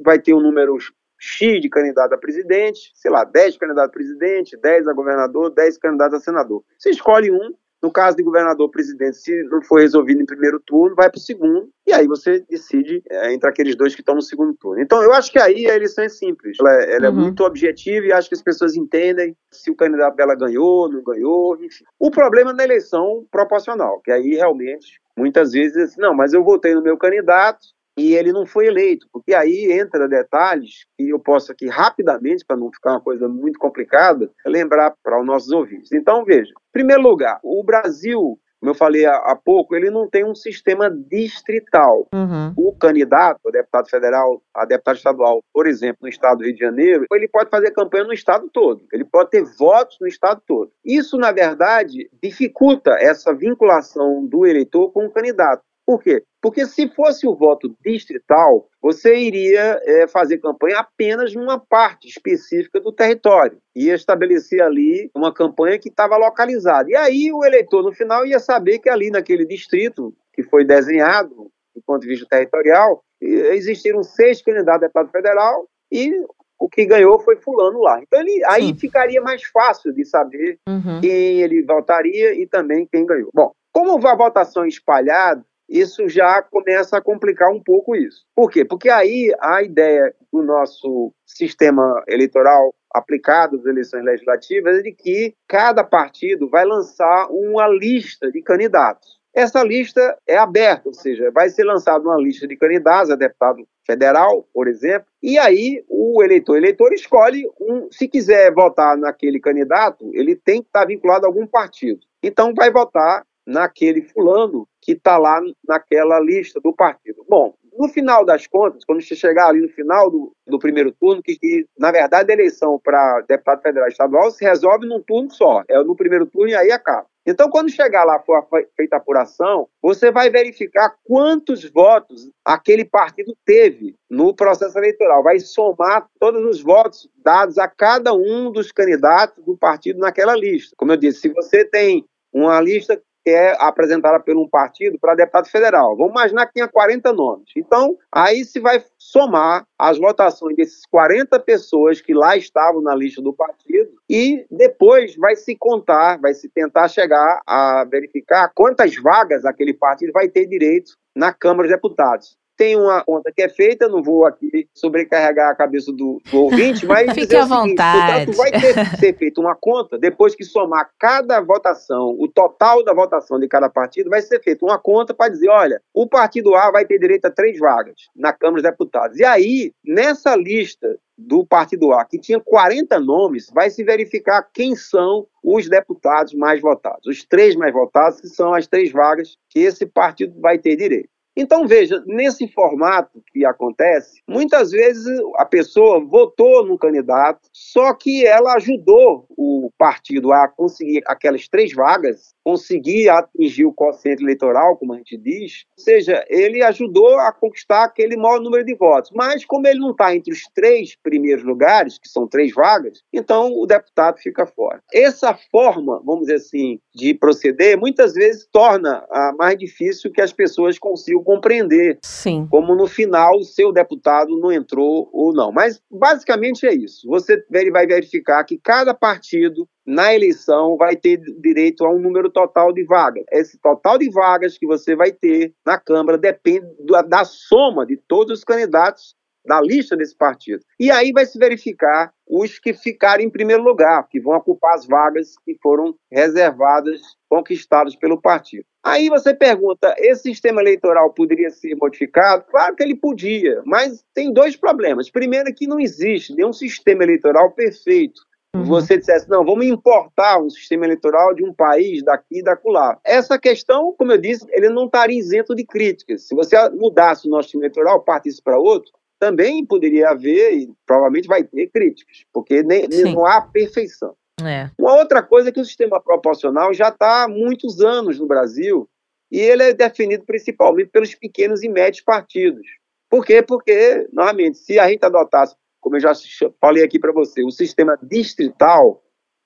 vai ter um número X de candidato a presidente, sei lá, 10 candidatos a presidente, 10 a governador, 10 candidatos a senador. Você escolhe um, no caso de governador-presidente, se não for resolvido em primeiro turno, vai para o segundo, e aí você decide é, entre aqueles dois que estão no segundo turno. Então, eu acho que aí a eleição é simples. Ela, é, ela é uhum. é muito objetiva e acho que as pessoas entendem se o candidato dela ganhou, não ganhou, enfim. O problema é na eleição proporcional, que aí realmente, muitas vezes, não, mas eu votei no meu candidato, e ele não foi eleito, porque aí entra detalhes que eu posso aqui rapidamente, para não ficar uma coisa muito complicada, lembrar para os nossos ouvintes. Então, veja, em primeiro lugar, o Brasil, como eu falei há, pouco, ele não tem um sistema distrital. Uhum. O candidato, a deputado federal, a deputado estadual, por exemplo, no estado do Rio de Janeiro, ele pode fazer campanha no estado todo, ele pode ter votos no estado todo. Isso, na verdade, dificulta essa vinculação do eleitor com o candidato. Por quê? Porque se fosse o voto distrital, você iria é, fazer campanha apenas numa parte específica do território. Ia estabelecer ali uma campanha que estava localizada. E aí o eleitor, no final, ia saber que ali naquele distrito que foi desenhado, do ponto de vista territorial, existiram seis candidatos a deputado federal e o que ganhou foi fulano lá. Então ele, aí ficaria mais fácil de saber uhum. quem ele votaria e também quem ganhou. Bom, como a votação é espalhada, isso já começa a complicar um pouco isso. Por quê? Porque aí a ideia do nosso sistema eleitoral aplicado às eleições legislativas é de que cada partido vai lançar uma lista de candidatos. essa lista é aberta, ou seja, vai ser lançada uma lista de candidatos a deputado federal, por exemplo, e aí o eleitor, eleitor escolhe um, se quiser votar naquele candidato, ele tem que estar vinculado a algum partido. Então vai votar naquele fulano que está lá naquela lista do partido. Bom, no final das contas, quando você chegar ali no final do, do primeiro turno, que, que, na verdade a eleição para deputado federal estadual se resolve num turno só, é no primeiro turno e aí acaba. Então, quando chegar lá for feita a apuração, você vai verificar quantos votos aquele partido teve no processo eleitoral. Vai somar todos os votos dados a cada um dos candidatos do partido naquela lista. Como eu disse, se você tem uma lista que é apresentada por um partido para deputado federal. Vamos imaginar que tinha 40 nomes. Então, aí se vai somar as votações desses 40 pessoas que lá estavam na lista do partido e depois vai se contar, vai se tentar chegar a verificar quantas vagas aquele partido vai ter direito na Câmara de Deputados tem uma conta que é feita, não vou aqui sobrecarregar a cabeça do, do ouvinte, mas. Fique à seguinte, vontade. Portanto, vai ter que ser feita uma conta, depois que somar cada votação, o total da votação de cada partido, vai ser feita uma conta para dizer: olha, o partido A vai ter direito a três vagas na Câmara dos Deputados. E aí, nessa lista do partido A, que tinha 40 nomes, vai se verificar quem são os deputados mais votados. Os três mais votados, que são as três vagas que esse partido vai ter direito. Então, veja, nesse formato que acontece, muitas vezes a pessoa votou no candidato, só que ela ajudou o partido a conseguir aquelas três vagas, conseguir atingir o quociente eleitoral, como a gente diz, ou seja, ele ajudou a conquistar aquele maior número de votos. Mas, como ele não está entre os três primeiros lugares, que são três vagas, então o deputado fica fora. Essa forma, vamos dizer assim, de proceder, muitas vezes torna ah, mais difícil que as pessoas consigam compreender. Sim. Como no final o seu deputado não entrou ou não. Mas basicamente é isso. Você vai verificar que cada partido na eleição vai ter direito a um número total de vagas. Esse total de vagas que você vai ter na Câmara depende da soma de todos os candidatos da lista desse partido. E aí vai se verificar os que ficarem em primeiro lugar, que vão ocupar as vagas que foram reservadas, conquistadas pelo partido. Aí você pergunta: esse sistema eleitoral poderia ser modificado? Claro que ele podia, mas tem dois problemas. Primeiro, é que não existe nenhum sistema eleitoral perfeito. Uhum. Você dissesse, não, vamos importar um sistema eleitoral de um país daqui e dacular. Essa questão, como eu disse, ele não estaria isento de críticas. Se você mudasse o nosso sistema eleitoral, partisse para outro, também poderia haver, e provavelmente vai ter críticas, porque nem, não há perfeição. É. Uma outra coisa é que o sistema proporcional já está há muitos anos no Brasil e ele é definido principalmente pelos pequenos e médios partidos. Por quê? Porque, novamente, se a gente adotasse, como eu já falei aqui para você, o sistema distrital,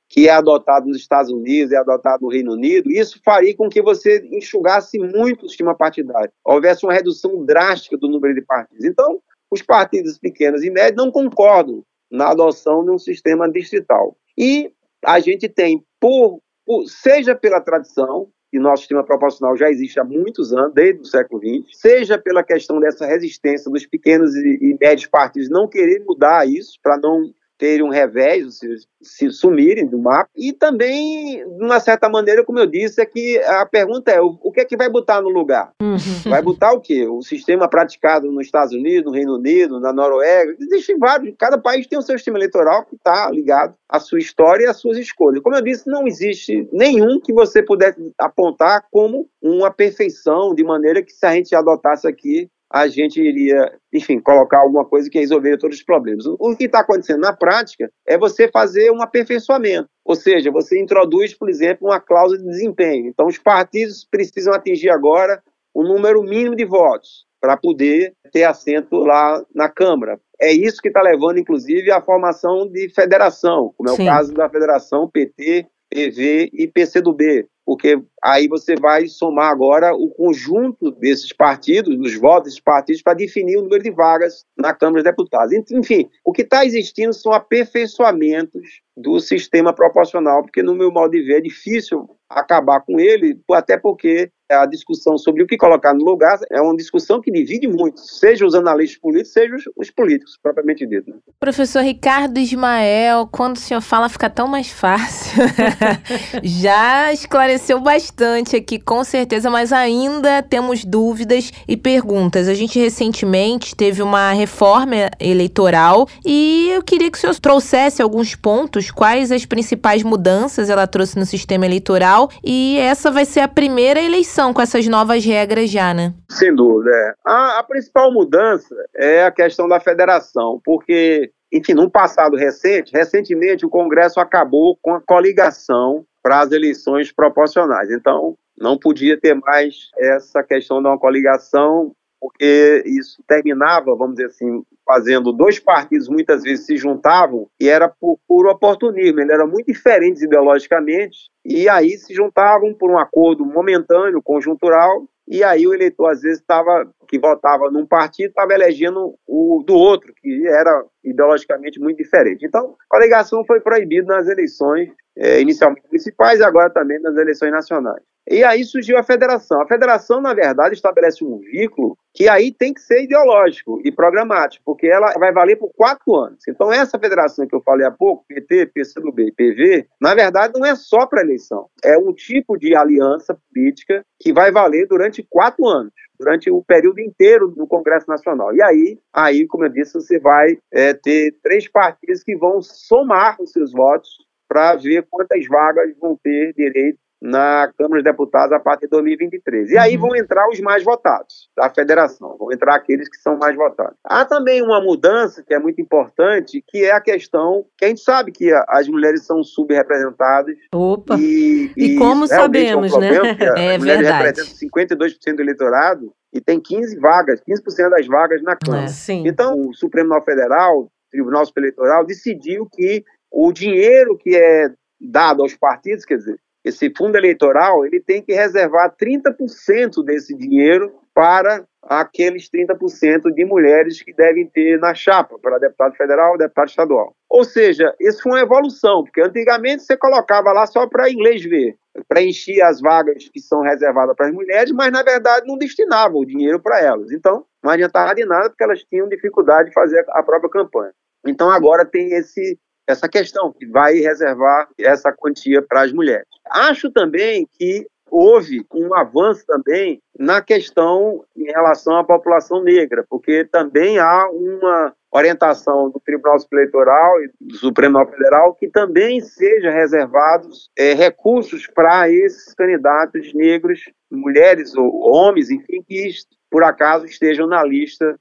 que é adotado nos Estados Unidos, é adotado no Reino Unido, isso faria com que você enxugasse muito o sistema partidário, houvesse uma redução drástica do número de partidos. Então, os partidos pequenos e médios não concordam na adoção de um sistema distrital. E a gente tem, por, por, seja pela tradição, que nosso sistema proporcional já existe há muitos anos, desde o século XX, seja pela questão dessa resistência dos pequenos e, e médios partidos não querer mudar isso, para não terem um revés, seja, se sumirem do mapa. E também, de uma certa maneira, como eu disse, é que a pergunta é: o, que é que vai botar no lugar? Uhum. Vai botar o quê? O sistema praticado nos Estados Unidos, no Reino Unido, na Noruega. Existem vários. Cada país tem o seu sistema eleitoral que está ligado à sua história e às suas escolhas. Como eu disse, não existe nenhum que você pudesse apontar como uma perfeição, de maneira que se a gente adotasse aqui a gente iria, enfim, colocar alguma coisa que resolveria todos os problemas. O que está acontecendo na prática é você fazer um aperfeiçoamento, ou seja, você introduz, por exemplo, uma cláusula de desempenho. Então, os partidos precisam atingir agora o número mínimo de votos para poder ter assento lá na Câmara. É isso que está levando, inclusive, à formação de federação, como é Sim. o caso da federação PT, PV e PCdoB, porque aí você vai somar agora o conjunto desses partidos, dos votos desses partidos, para definir o número de vagas na Câmara dos Deputados. Enfim, o que está existindo são aperfeiçoamentos do sistema proporcional, porque no meu modo de ver é difícil acabar com ele, até porque a discussão sobre o que colocar no lugar é uma discussão que divide muito, seja os analistas políticos, seja os, os políticos, propriamente dito. Né? Professor Ricardo Ismael, quando o senhor fala fica tão mais fácil. Já esclareceu bastante aqui, com certeza, mas ainda temos dúvidas e perguntas. A gente recentemente teve uma reforma eleitoral e eu queria que o senhor trouxesse alguns pontos, quais as principais mudanças ela trouxe no sistema eleitoral e essa vai ser a primeira eleição com essas novas regras já, né? Sem dúvida. É. A, a principal mudança é a questão da federação, porque enfim, num passado recente, recentemente o Congresso acabou com a coligação para as eleições proporcionais. Então, não podia ter mais essa questão de uma coligação, porque isso terminava, vamos dizer assim, fazendo dois partidos muitas vezes se juntavam e era por oportunismo, ele era muito diferentes ideologicamente e aí se juntavam por um acordo momentâneo, conjuntural, e aí o eleitor às vezes estava que votava num partido estava elegendo o do outro que era ideologicamente muito diferente. Então, a coligação foi proibida nas eleições é, inicialmente municipais e agora também nas eleições nacionais. E aí surgiu a federação. A federação, na verdade, estabelece um vínculo que aí tem que ser ideológico e programático, porque ela vai valer por quatro anos. Então, essa federação que eu falei há pouco, PT, PCdoB e PV, na verdade não é só para eleição. É um tipo de aliança política que vai valer durante quatro anos durante o período inteiro do Congresso Nacional. E aí, aí como eu disse, você vai é, ter três partidos que vão somar os seus votos para ver quantas vagas vão ter direito na Câmara dos Deputados a partir de 2023. E aí uhum. vão entrar os mais votados da federação, vão entrar aqueles que são mais votados. Há também uma mudança que é muito importante, que é a questão que a gente sabe que as mulheres são subrepresentadas. Opa! E, e, e como sabemos, é um né? é as mulheres verdade. representam 52% do eleitorado e tem 15 vagas, 15% das vagas na Câmara. É, então, o Supremo Tribunal Federal, o Tribunal Superior Eleitoral, decidiu que o dinheiro que é dado aos partidos, quer dizer, esse fundo eleitoral, ele tem que reservar 30% desse dinheiro para aqueles 30% de mulheres que devem ter na chapa para deputado federal, deputado estadual. Ou seja, isso foi uma evolução, porque antigamente você colocava lá só para inglês ver, preencher as vagas que são reservadas para as mulheres, mas na verdade não destinava o dinheiro para elas. Então, não adiantava de nada porque elas tinham dificuldade de fazer a própria campanha. Então agora tem esse essa questão, que vai reservar essa quantia para as mulheres. Acho também que houve um avanço também na questão em relação à população negra, porque também há uma orientação do Tribunal Eleitoral e do Supremo Federal que também seja reservados é, recursos para esses candidatos negros, mulheres ou homens, enfim, que por acaso estejam na lista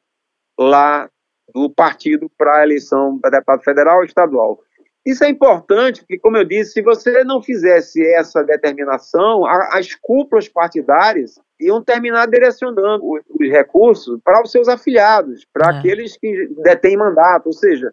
lá do partido para a eleição para deputado federal ou estadual. Isso é importante, porque, como eu disse, se você não fizesse essa determinação, as cúpulas partidárias iam terminar direcionando os recursos para os seus afiliados, para é. aqueles que detêm mandato, ou seja,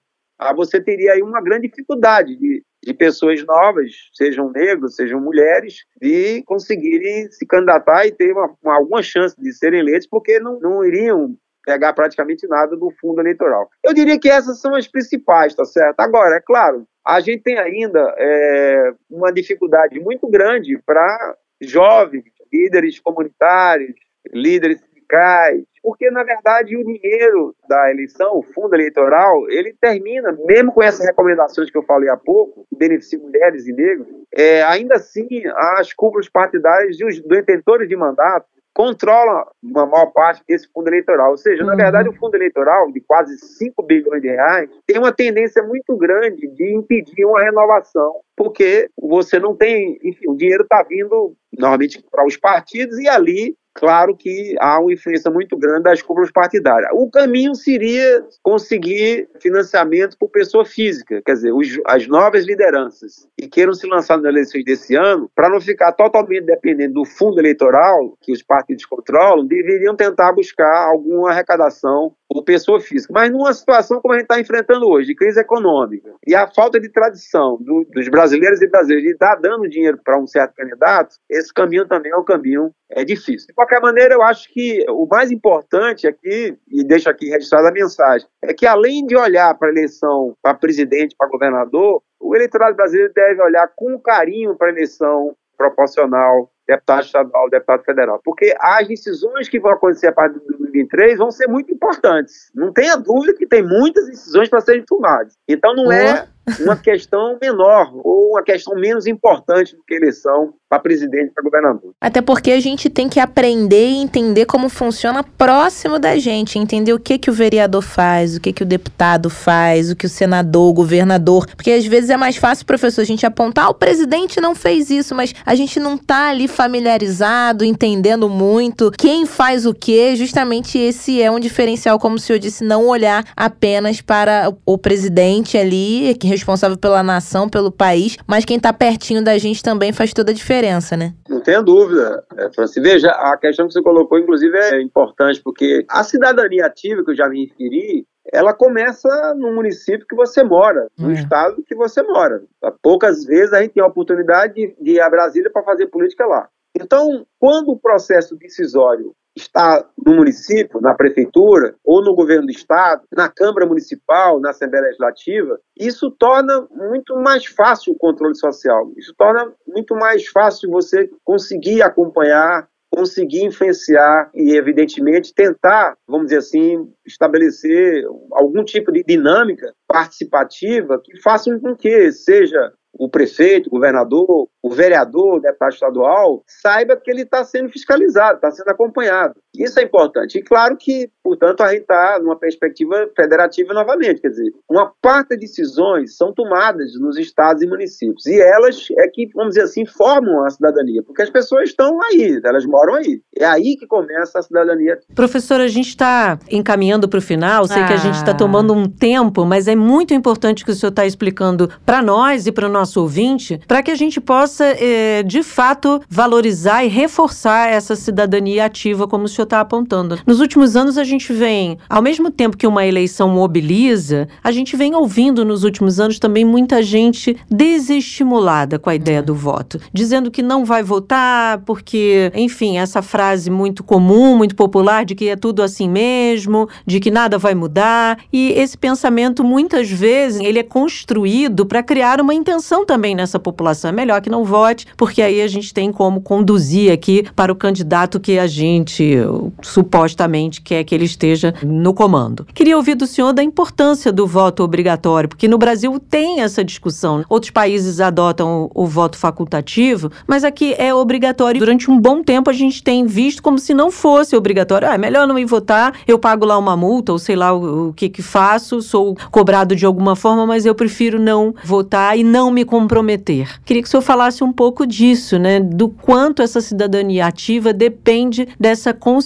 você teria aí uma grande dificuldade de, de pessoas novas, sejam negros, sejam mulheres, de conseguirem se candidatar e ter uma, uma, alguma chance de serem eleitos, porque não, não iriam pegar praticamente nada do fundo eleitoral. Eu diria que essas são as principais, tá certo? Agora, é claro, a gente tem ainda é, uma dificuldade muito grande para jovens, líderes comunitários, líderes sindicais, porque na verdade o dinheiro da eleição, o fundo eleitoral, ele termina, mesmo com essas recomendações que eu falei há pouco, que beneficiam mulheres e negros, é, ainda assim as cúpulas partidárias e os detentores de mandato controla uma maior parte desse fundo eleitoral. Ou seja, uhum. na verdade, o fundo eleitoral, de quase 5 bilhões de reais, tem uma tendência muito grande de impedir uma renovação, porque você não tem, enfim, o dinheiro está vindo normalmente para os partidos e ali claro que há uma influência muito grande das cúpulas partidárias. O caminho seria conseguir financiamento por pessoa física, quer dizer, os, as novas lideranças que queiram se lançar nas eleições desse ano, para não ficar totalmente dependendo do fundo eleitoral que os partidos controlam, deveriam tentar buscar alguma arrecadação ou pessoa física. Mas numa situação como a gente está enfrentando hoje, de crise econômica, e a falta de tradição do, dos brasileiros e brasileiras de estar dando dinheiro para um certo candidato, esse caminho também é um caminho é difícil. De qualquer maneira, eu acho que o mais importante aqui, e deixo aqui registrada a mensagem, é que além de olhar para a eleição para presidente, para governador, o eleitorado brasileiro deve olhar com carinho para a eleição proporcional, deputado estadual, deputado federal. Porque as decisões que vão acontecer a partir de 2023 vão ser muito importantes. Não tenha dúvida que tem muitas decisões para serem tomadas. Então não é uma questão menor ou uma questão menos importante do que eleição para presidente e para governador. Até porque a gente tem que aprender e entender como funciona próximo da gente, entender o que que o vereador faz, o que que o deputado faz, o que o senador, o governador, porque às vezes é mais fácil, professor, a gente apontar, ah, o presidente não fez isso, mas a gente não tá ali familiarizado, entendendo muito quem faz o que, justamente esse é um diferencial, como o senhor disse, não olhar apenas para o presidente ali, que é responsável pela nação, pelo país, mas quem tá pertinho da gente também faz toda a diferença né? Não tenha dúvida, é, Francis. Veja, a questão que você colocou, inclusive, é importante, porque a cidadania ativa, que eu já me referi, ela começa no município que você mora, no é. estado que você mora. Poucas vezes a gente tem a oportunidade de, de ir a Brasília para fazer política lá. Então, quando o processo decisório está no município, na prefeitura, ou no governo do estado, na Câmara Municipal, na Assembleia Legislativa, isso torna muito mais fácil o controle social. Isso torna muito mais fácil você conseguir acompanhar conseguir influenciar e, evidentemente, tentar, vamos dizer assim, estabelecer algum tipo de dinâmica participativa que faça com que seja o prefeito, o governador, o vereador, o deputado estadual, saiba que ele está sendo fiscalizado, está sendo acompanhado. Isso é importante. E claro que, portanto, a gente está numa perspectiva federativa novamente. Quer dizer, uma parte das decisões são tomadas nos estados e municípios. E elas é que, vamos dizer assim, formam a cidadania, porque as pessoas estão aí, elas moram aí. É aí que começa a cidadania. Professora, a gente está encaminhando para o final, sei ah. que a gente está tomando um tempo, mas é muito importante que o senhor está explicando para nós e para o nosso ouvinte, para que a gente possa, é, de fato, valorizar e reforçar essa cidadania ativa, como o senhor está apontando. Nos últimos anos, a gente vem, ao mesmo tempo que uma eleição mobiliza, a gente vem ouvindo nos últimos anos também muita gente desestimulada com a ideia do voto, dizendo que não vai votar porque, enfim, essa frase muito comum, muito popular de que é tudo assim mesmo, de que nada vai mudar, e esse pensamento muitas vezes ele é construído para criar uma intenção também nessa população. É melhor que não vote, porque aí a gente tem como conduzir aqui para o candidato que a gente supostamente quer que ele esteja no comando. Queria ouvir do senhor da importância do voto obrigatório, porque no Brasil tem essa discussão. Outros países adotam o, o voto facultativo, mas aqui é obrigatório. Durante um bom tempo a gente tem visto como se não fosse obrigatório. Ah, é melhor não ir votar, eu pago lá uma multa, ou sei lá o, o que que faço, sou cobrado de alguma forma, mas eu prefiro não votar e não me comprometer. Queria que o senhor falasse um pouco disso, né? Do quanto essa cidadania ativa depende dessa consciência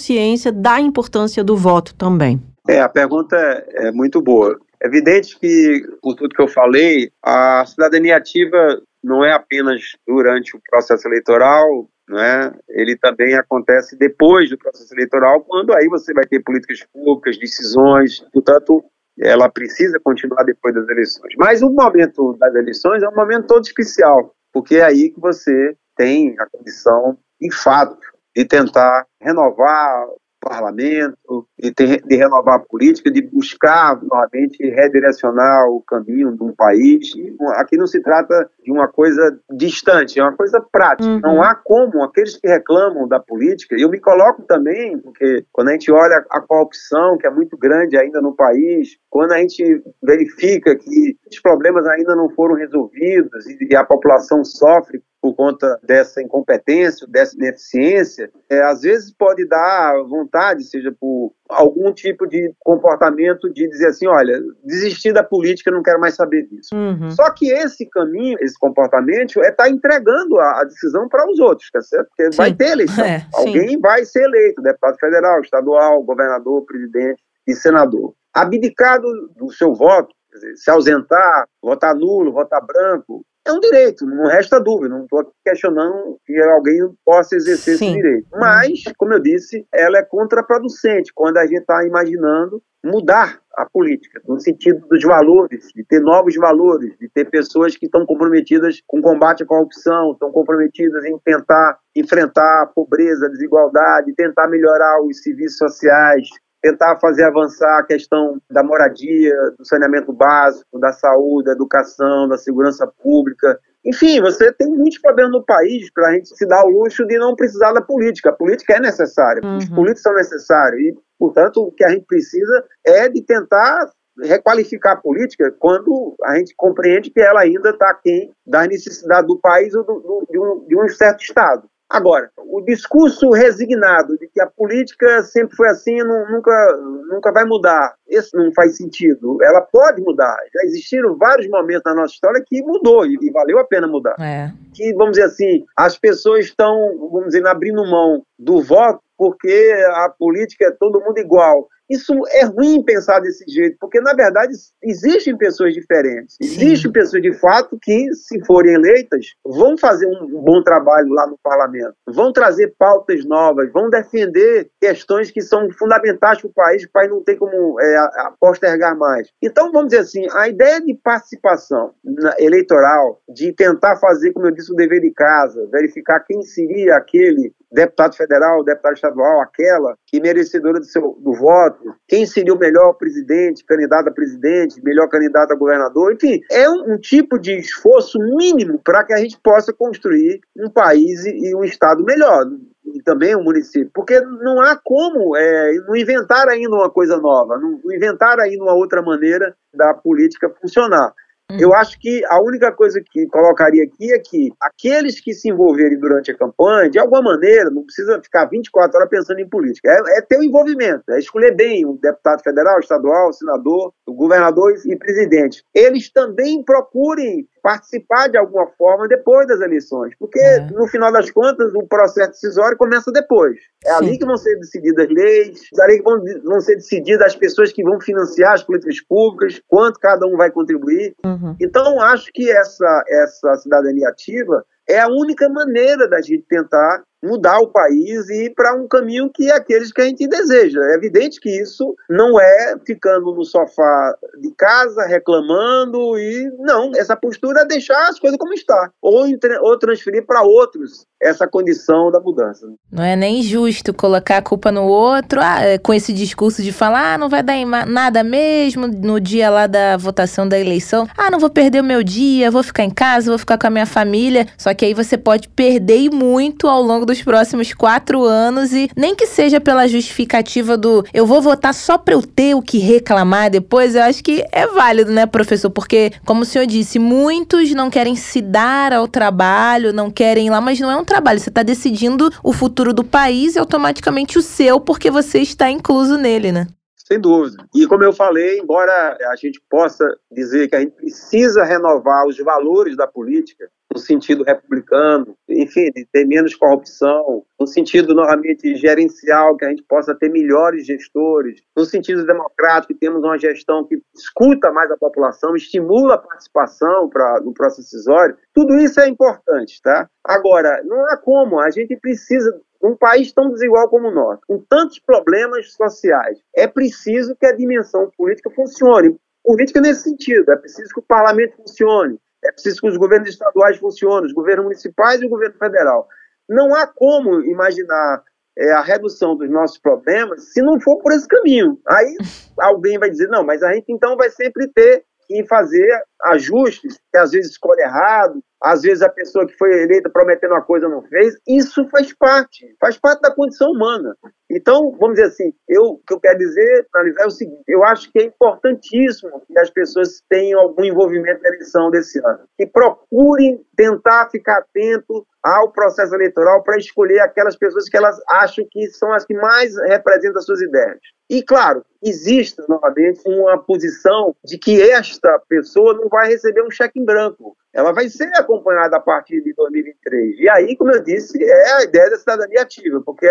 da importância do voto também. É, a pergunta é, muito boa. É evidente que, por tudo que eu falei, a cidadania ativa não é apenas durante o processo eleitoral, né? ele também acontece depois do processo eleitoral, quando aí você vai ter políticas públicas, decisões, portanto, ela precisa continuar depois das eleições. Mas o momento das eleições é um momento todo especial, porque é aí que você tem a condição, de fato, de tentar renovar parlamento, de, ter, de renovar a política, de buscar novamente redirecionar o caminho de um país. Aqui não se trata de uma coisa distante, é uma coisa prática. Uhum. Não há como aqueles que reclamam da política, eu me coloco também, porque quando a gente olha a corrupção, que é muito grande ainda no país, quando a gente verifica que os problemas ainda não foram resolvidos e a população sofre por conta dessa incompetência, dessa ineficiência, é, às vezes pode dar vontade, seja por algum tipo de comportamento de dizer assim, olha, desistir da política, não quero mais saber disso. Uhum. Só que esse caminho, esse comportamento, é estar tá entregando a, a, decisão para os outros, tá certo? Porque sim. vai ter eleição. É, Alguém sim. vai ser eleito, deputado federal, estadual, governador, presidente e senador. Abdicar do, do seu voto, dizer, se ausentar, votar nulo, votar branco, é um direito, não resta dúvida, não estou questionando que alguém possa exercer Sim. esse direito. Mas, como eu disse, ela é contraproducente quando a gente está imaginando mudar a política, no sentido dos valores, de ter novos valores, de ter pessoas que estão comprometidas com o combate à corrupção, estão comprometidas em tentar enfrentar a pobreza, a desigualdade, tentar melhorar os serviços sociais, tentar fazer avançar a questão da moradia, do saneamento básico, da saúde, da educação, da segurança pública. Enfim, você tem muitos problemas no país para a gente se dar o luxo de não precisar da política. A política é necessária, uhum. os políticos são necessários e, portanto, o que a gente precisa é de tentar requalificar a política quando a gente compreende que ela ainda está aquém da necessidade do país ou do, do, de, um, de um certo Estado. Agora, o discurso resignado de que a política sempre foi assim e nunca, nunca vai mudar, esse não faz sentido. Ela pode mudar. Já existiram vários momentos na nossa história que mudou e, e valeu a pena mudar. É. Que, vamos dizer assim, as pessoas estão, vamos dizer, abrindo mão do voto porque a política é todo mundo igual. Isso é ruim pensar desse jeito, porque na verdade existem pessoas diferentes. Existem Sim. pessoas de fato que, se forem eleitas, vão fazer um bom trabalho lá no parlamento, vão trazer pautas novas, vão defender questões que são fundamentais para o país, o país não tem como é, postergar mais. Então, vamos dizer assim, a ideia de participação eleitoral, de tentar fazer, como eu disse, o dever de casa, verificar quem seria aquele deputado federal, deputado estadual, aquela que merecedora do, seu, do voto, quem seria o melhor presidente, candidato a presidente, melhor candidato a governador, enfim, é um, um tipo de esforço mínimo para que a gente possa construir um país e, um estado melhor e também um município, porque não há como é, não inventar ainda uma coisa nova, não inventar ainda uma outra maneira da política funcionar. Eu uhum. acho que a única coisa que colocaria aqui é que aqueles que se envolverem durante a campanha, de alguma maneira, não precisa ficar 24 horas pensando em política, é, é ter o envolvimento, é escolher bem o deputado federal, estadual, senador, o governador e presidente. Eles também procurem participar de alguma forma depois das eleições, porque é. no final das contas o processo decisório começa depois. É Sim. ali que vão ser decididas leis, é ali que vão, vão ser decididas as pessoas que vão financiar as políticas públicas, quanto cada um vai contribuir. Uhum. Então acho que essa essa cidadania ativa é a única maneira da gente tentar mudar o país e ir para um caminho que é aqueles que a gente deseja. É evidente que isso não é ficando no sofá de casa reclamando e não, essa postura é deixar as coisas como está ou, ou transferir para outros essa condição da mudança. Não é nem justo colocar a culpa no outro ah, é, com esse discurso de falar ah, não vai dar nada mesmo no dia lá da votação da eleição. Ah, não vou perder o meu dia, vou ficar em casa, vou ficar com a minha família. Só que aí você pode perder muito ao longo dos próximos quatro anos e nem que seja pela justificativa do eu vou votar só para eu ter o que reclamar depois, eu acho que é válido, né, professor? Porque, como o senhor disse, muitos não querem se dar ao trabalho, não querem ir lá, mas não é um trabalho. Você está decidindo o futuro do país e automaticamente o seu, porque você está incluso nele, né? Sem dúvida. E como eu falei, embora a gente possa dizer que a gente precisa renovar os valores da política, no sentido republicano, enfim, de ter menos corrupção, no sentido, novamente, gerencial, que a gente possa ter melhores gestores, no sentido democrático, que temos uma gestão que escuta mais a população, estimula a participação pra, no processo decisório, tudo isso é importante, tá? Agora, não há como, a gente precisa um país tão desigual como o nosso, com tantos problemas sociais, é preciso que a dimensão política funcione. Política nesse sentido, é preciso que o parlamento funcione, é preciso que os governos estaduais funcionem, os governos municipais e o governo federal. Não há como imaginar é, a redução dos nossos problemas se não for por esse caminho. Aí alguém vai dizer, não, mas a gente então vai sempre ter que fazer ajustes, que às vezes escolhe errado, às vezes a pessoa que foi eleita prometendo uma coisa não fez. Isso faz parte, faz parte da condição humana. Então, vamos dizer assim, eu, o que eu quero dizer, analisar é o seguinte, eu acho que é importantíssimo que as pessoas tenham algum envolvimento na eleição desse ano, que procurem tentar ficar atento ao processo eleitoral para escolher aquelas pessoas que elas acham que são as que mais representam as suas ideias. E, claro, existe novamente uma posição de que esta pessoa não vai receber um cheque em branco. Ela vai ser acompanhada a partir de 2023. E aí, como eu disse, é a ideia da cidadania ativa, porque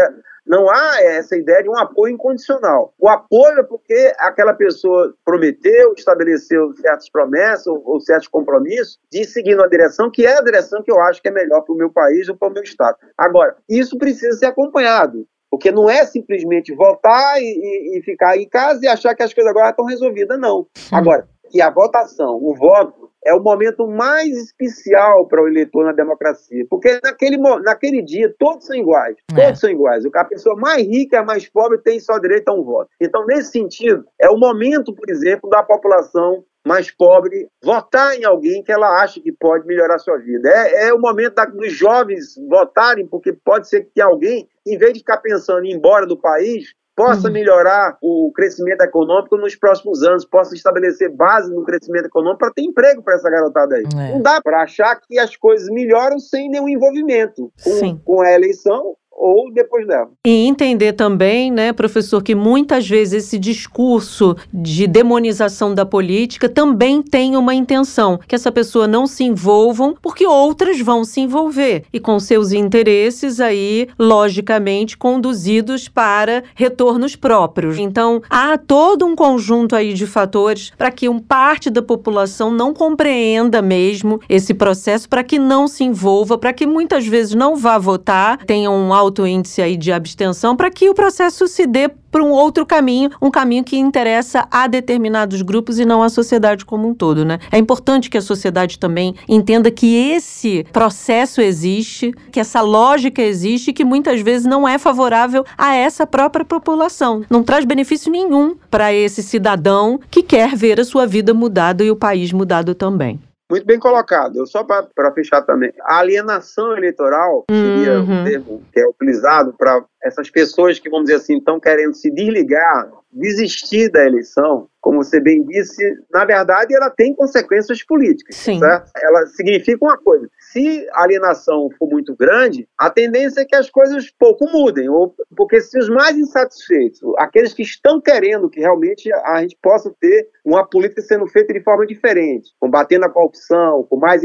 não há essa ideia de um apoio incondicional. O apoio é porque aquela pessoa prometeu, estabeleceu certas promessas ou, ou certos compromissos de seguir uma direção que é a direção que eu acho que é melhor para o meu país ou para o meu Estado. Agora, isso precisa ser acompanhado. Porque não é simplesmente voltar e, e, e, ficar em casa e achar que as coisas agora estão resolvidas, não. Agora, que a votação, o voto, é o momento mais especial para o eleitor na democracia. Porque naquele, naquele dia todos são iguais. É. Todos são iguais. A pessoa mais rica e a mais pobre tem só direito a um voto. Então, nesse sentido, é o momento, por exemplo, da população mais pobre votar em alguém que ela acha que pode melhorar sua vida. É, é o momento da, dos jovens votarem, porque pode ser que alguém, em vez de ficar pensando em ir embora do país, possa uhum. melhorar o crescimento econômico nos próximos anos, possa estabelecer base no crescimento econômico para ter emprego para essa garotada aí. É. Não dá para achar que as coisas melhoram sem nenhum envolvimento com, com a eleição ou depois dela. E entender também, né, professor, que muitas vezes esse discurso de demonização da política também tem uma intenção, que essa pessoa não se envolvam, porque outras vão se envolver e com seus interesses aí, logicamente, conduzidos para retornos próprios. Então, há todo um conjunto aí de fatores para que um parte da população não compreenda mesmo esse processo, para que não se envolva, para que muitas vezes não vá votar, tenha um alto índice aí de abstenção para que o processo se dê para um outro caminho, um caminho que interessa a determinados grupos e não a sociedade como um todo, né? É importante que a sociedade também entenda que esse processo existe, que essa lógica existe e que muitas vezes não é favorável a essa própria população. Não traz benefício nenhum para esse cidadão que quer ver a sua vida mudada e o país mudado também. Muito bem colocado. Só para fechar também, a alienação eleitoral seria uhum. um termo que é utilizado para essas pessoas que, vamos dizer assim, estão querendo se desligar, desistir da eleição, como você bem disse, na verdade ela tem consequências políticas, Sim. certo? Ela significa uma coisa, se a alienação for muito grande, a tendência é que as coisas pouco mudem, ou, porque se os mais insatisfeitos, aqueles que estão querendo que realmente a gente possa ter uma política sendo feita de forma diferente, combatendo a corrupção, com mais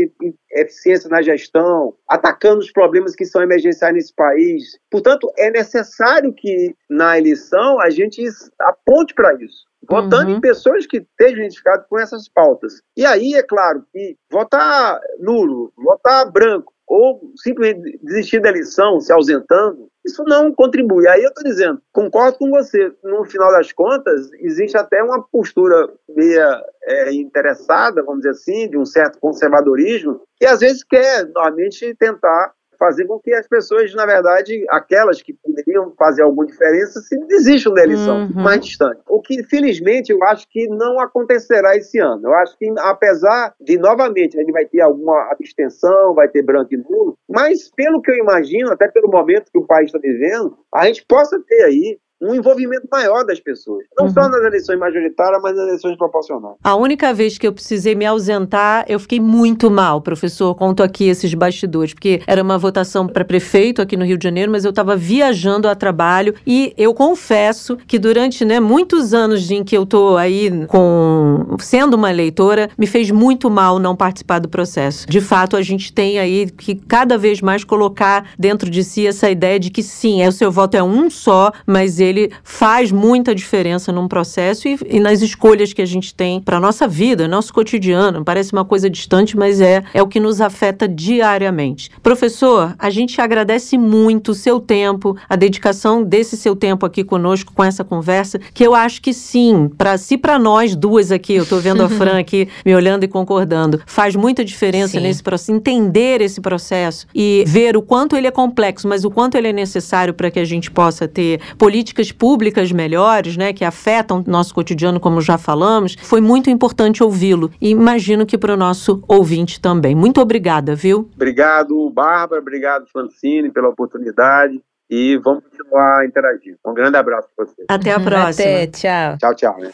eficiência na gestão, atacando os problemas que são emergenciais nesse país. Portanto, é necessário que na eleição a gente aponte para isso votando uhum. em pessoas que estejam identificadas com essas pautas. E aí, é claro, que votar nulo, votar branco, ou simplesmente desistir da eleição, se ausentando, isso não contribui. Aí eu estou dizendo, concordo com você, no final das contas, existe até uma postura meia é, interessada, vamos dizer assim, de um certo conservadorismo, que às vezes quer, normalmente, tentar fazer com que as pessoas, na verdade, aquelas que poderiam fazer alguma diferença, se desistam da eleição, uhum. mais distante. O que, felizmente, eu acho que não acontecerá esse ano. Eu acho que, apesar de, novamente, a gente vai ter alguma abstenção, vai ter branco e nulo, mas, pelo que eu imagino, até pelo momento que o país está vivendo, a gente possa ter aí um envolvimento maior das pessoas. Não uhum. só nas eleições majoritárias, mas nas eleições proporcionais. A única vez que eu precisei me ausentar, eu fiquei muito mal, professor. Conto aqui esses bastidores, porque era uma votação para prefeito aqui no Rio de Janeiro, mas eu estava viajando a trabalho e eu confesso que durante né, muitos anos em que eu estou aí com sendo uma eleitora, me fez muito mal não participar do processo. De fato, a gente tem aí que cada vez mais colocar dentro de si essa ideia de que sim, é o seu voto é um só, mas ele faz muita diferença num processo e, e nas escolhas que a gente tem para nossa vida, nosso cotidiano. Parece uma coisa distante, mas é, é o que nos afeta diariamente. Professor, a gente agradece muito o seu tempo, a dedicação desse seu tempo aqui conosco com essa conversa, que eu acho que sim, para se para nós duas aqui, eu estou vendo a Fran aqui me olhando e concordando, faz muita diferença sim. nesse processo, entender esse processo e ver o quanto ele é complexo, mas o quanto ele é necessário para que a gente possa ter políticas políticas públicas melhores, né, que afetam nosso cotidiano, como já falamos, foi muito importante ouvi-lo. E imagino que para o nosso ouvinte também. Muito obrigada, viu? Obrigado, Bárbara. Obrigado, Francine, pela oportunidade. E vamos continuar interagindo. Um grande abraço para você. Até a próxima. Até, tchau. Tchau, tchau. Né?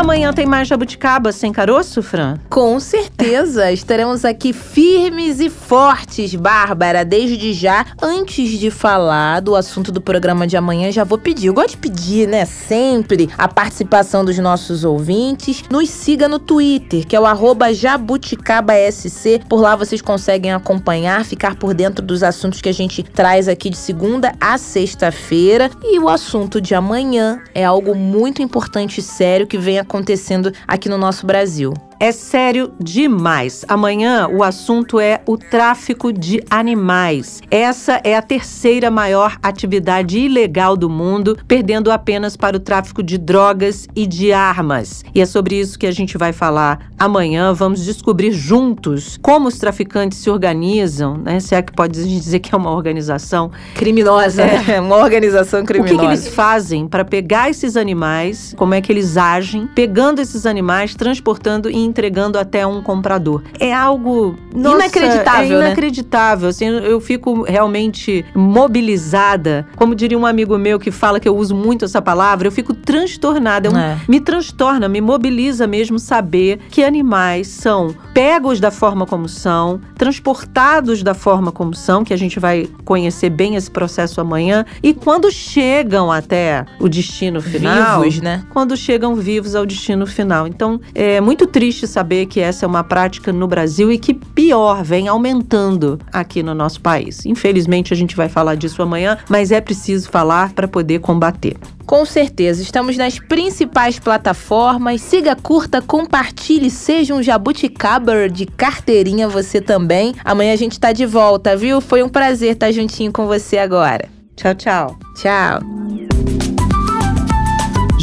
Amanhã tem mais jabuticaba sem caroço, Fran? Com certeza, estaremos aqui firmes e fortes, Bárbara. Desde já, antes de falar do assunto do programa de amanhã, já vou pedir. Eu gosto de pedir, né, sempre a participação dos nossos ouvintes. Nos siga no Twitter, que é o jabuticabasc. Por lá vocês conseguem acompanhar, ficar por dentro dos assuntos que a gente traz aqui de segunda a sexta-feira. E o assunto de amanhã é algo muito importante e sério que vem acontecendo aqui no nosso Brasil. É sério demais. Amanhã o assunto é o tráfico de animais. Essa é a terceira maior atividade ilegal do mundo, perdendo apenas para o tráfico de drogas e de armas. E é sobre isso que a gente vai falar amanhã. Vamos descobrir juntos como os traficantes se organizam, né? Se é que pode dizer que é uma organização criminosa, é. Né? uma organização criminosa. O que, que eles fazem para pegar esses animais? Como é que eles agem? Pegando esses animais, transportando e entregando até um comprador. É algo nossa, inacreditável, é inacreditável. Né? Assim, eu fico realmente mobilizada. Como diria um amigo meu que fala que eu uso muito essa palavra, eu fico transtornada. Eu, é. Me transtorna, me mobiliza mesmo saber que animais são pegos da forma como são, transportados da forma como são, que a gente vai conhecer bem esse processo amanhã, e quando chegam até o destino final, vivos, né? Quando chegam vivos ao destino final. Então, é muito triste triste saber que essa é uma prática no Brasil e que pior vem aumentando aqui no nosso país. Infelizmente a gente vai falar disso amanhã, mas é preciso falar para poder combater. Com certeza, estamos nas principais plataformas. Siga, curta, compartilhe, seja um jabuticaba de carteirinha você também. Amanhã a gente tá de volta, viu? Foi um prazer estar juntinho com você agora. Tchau, tchau. Tchau.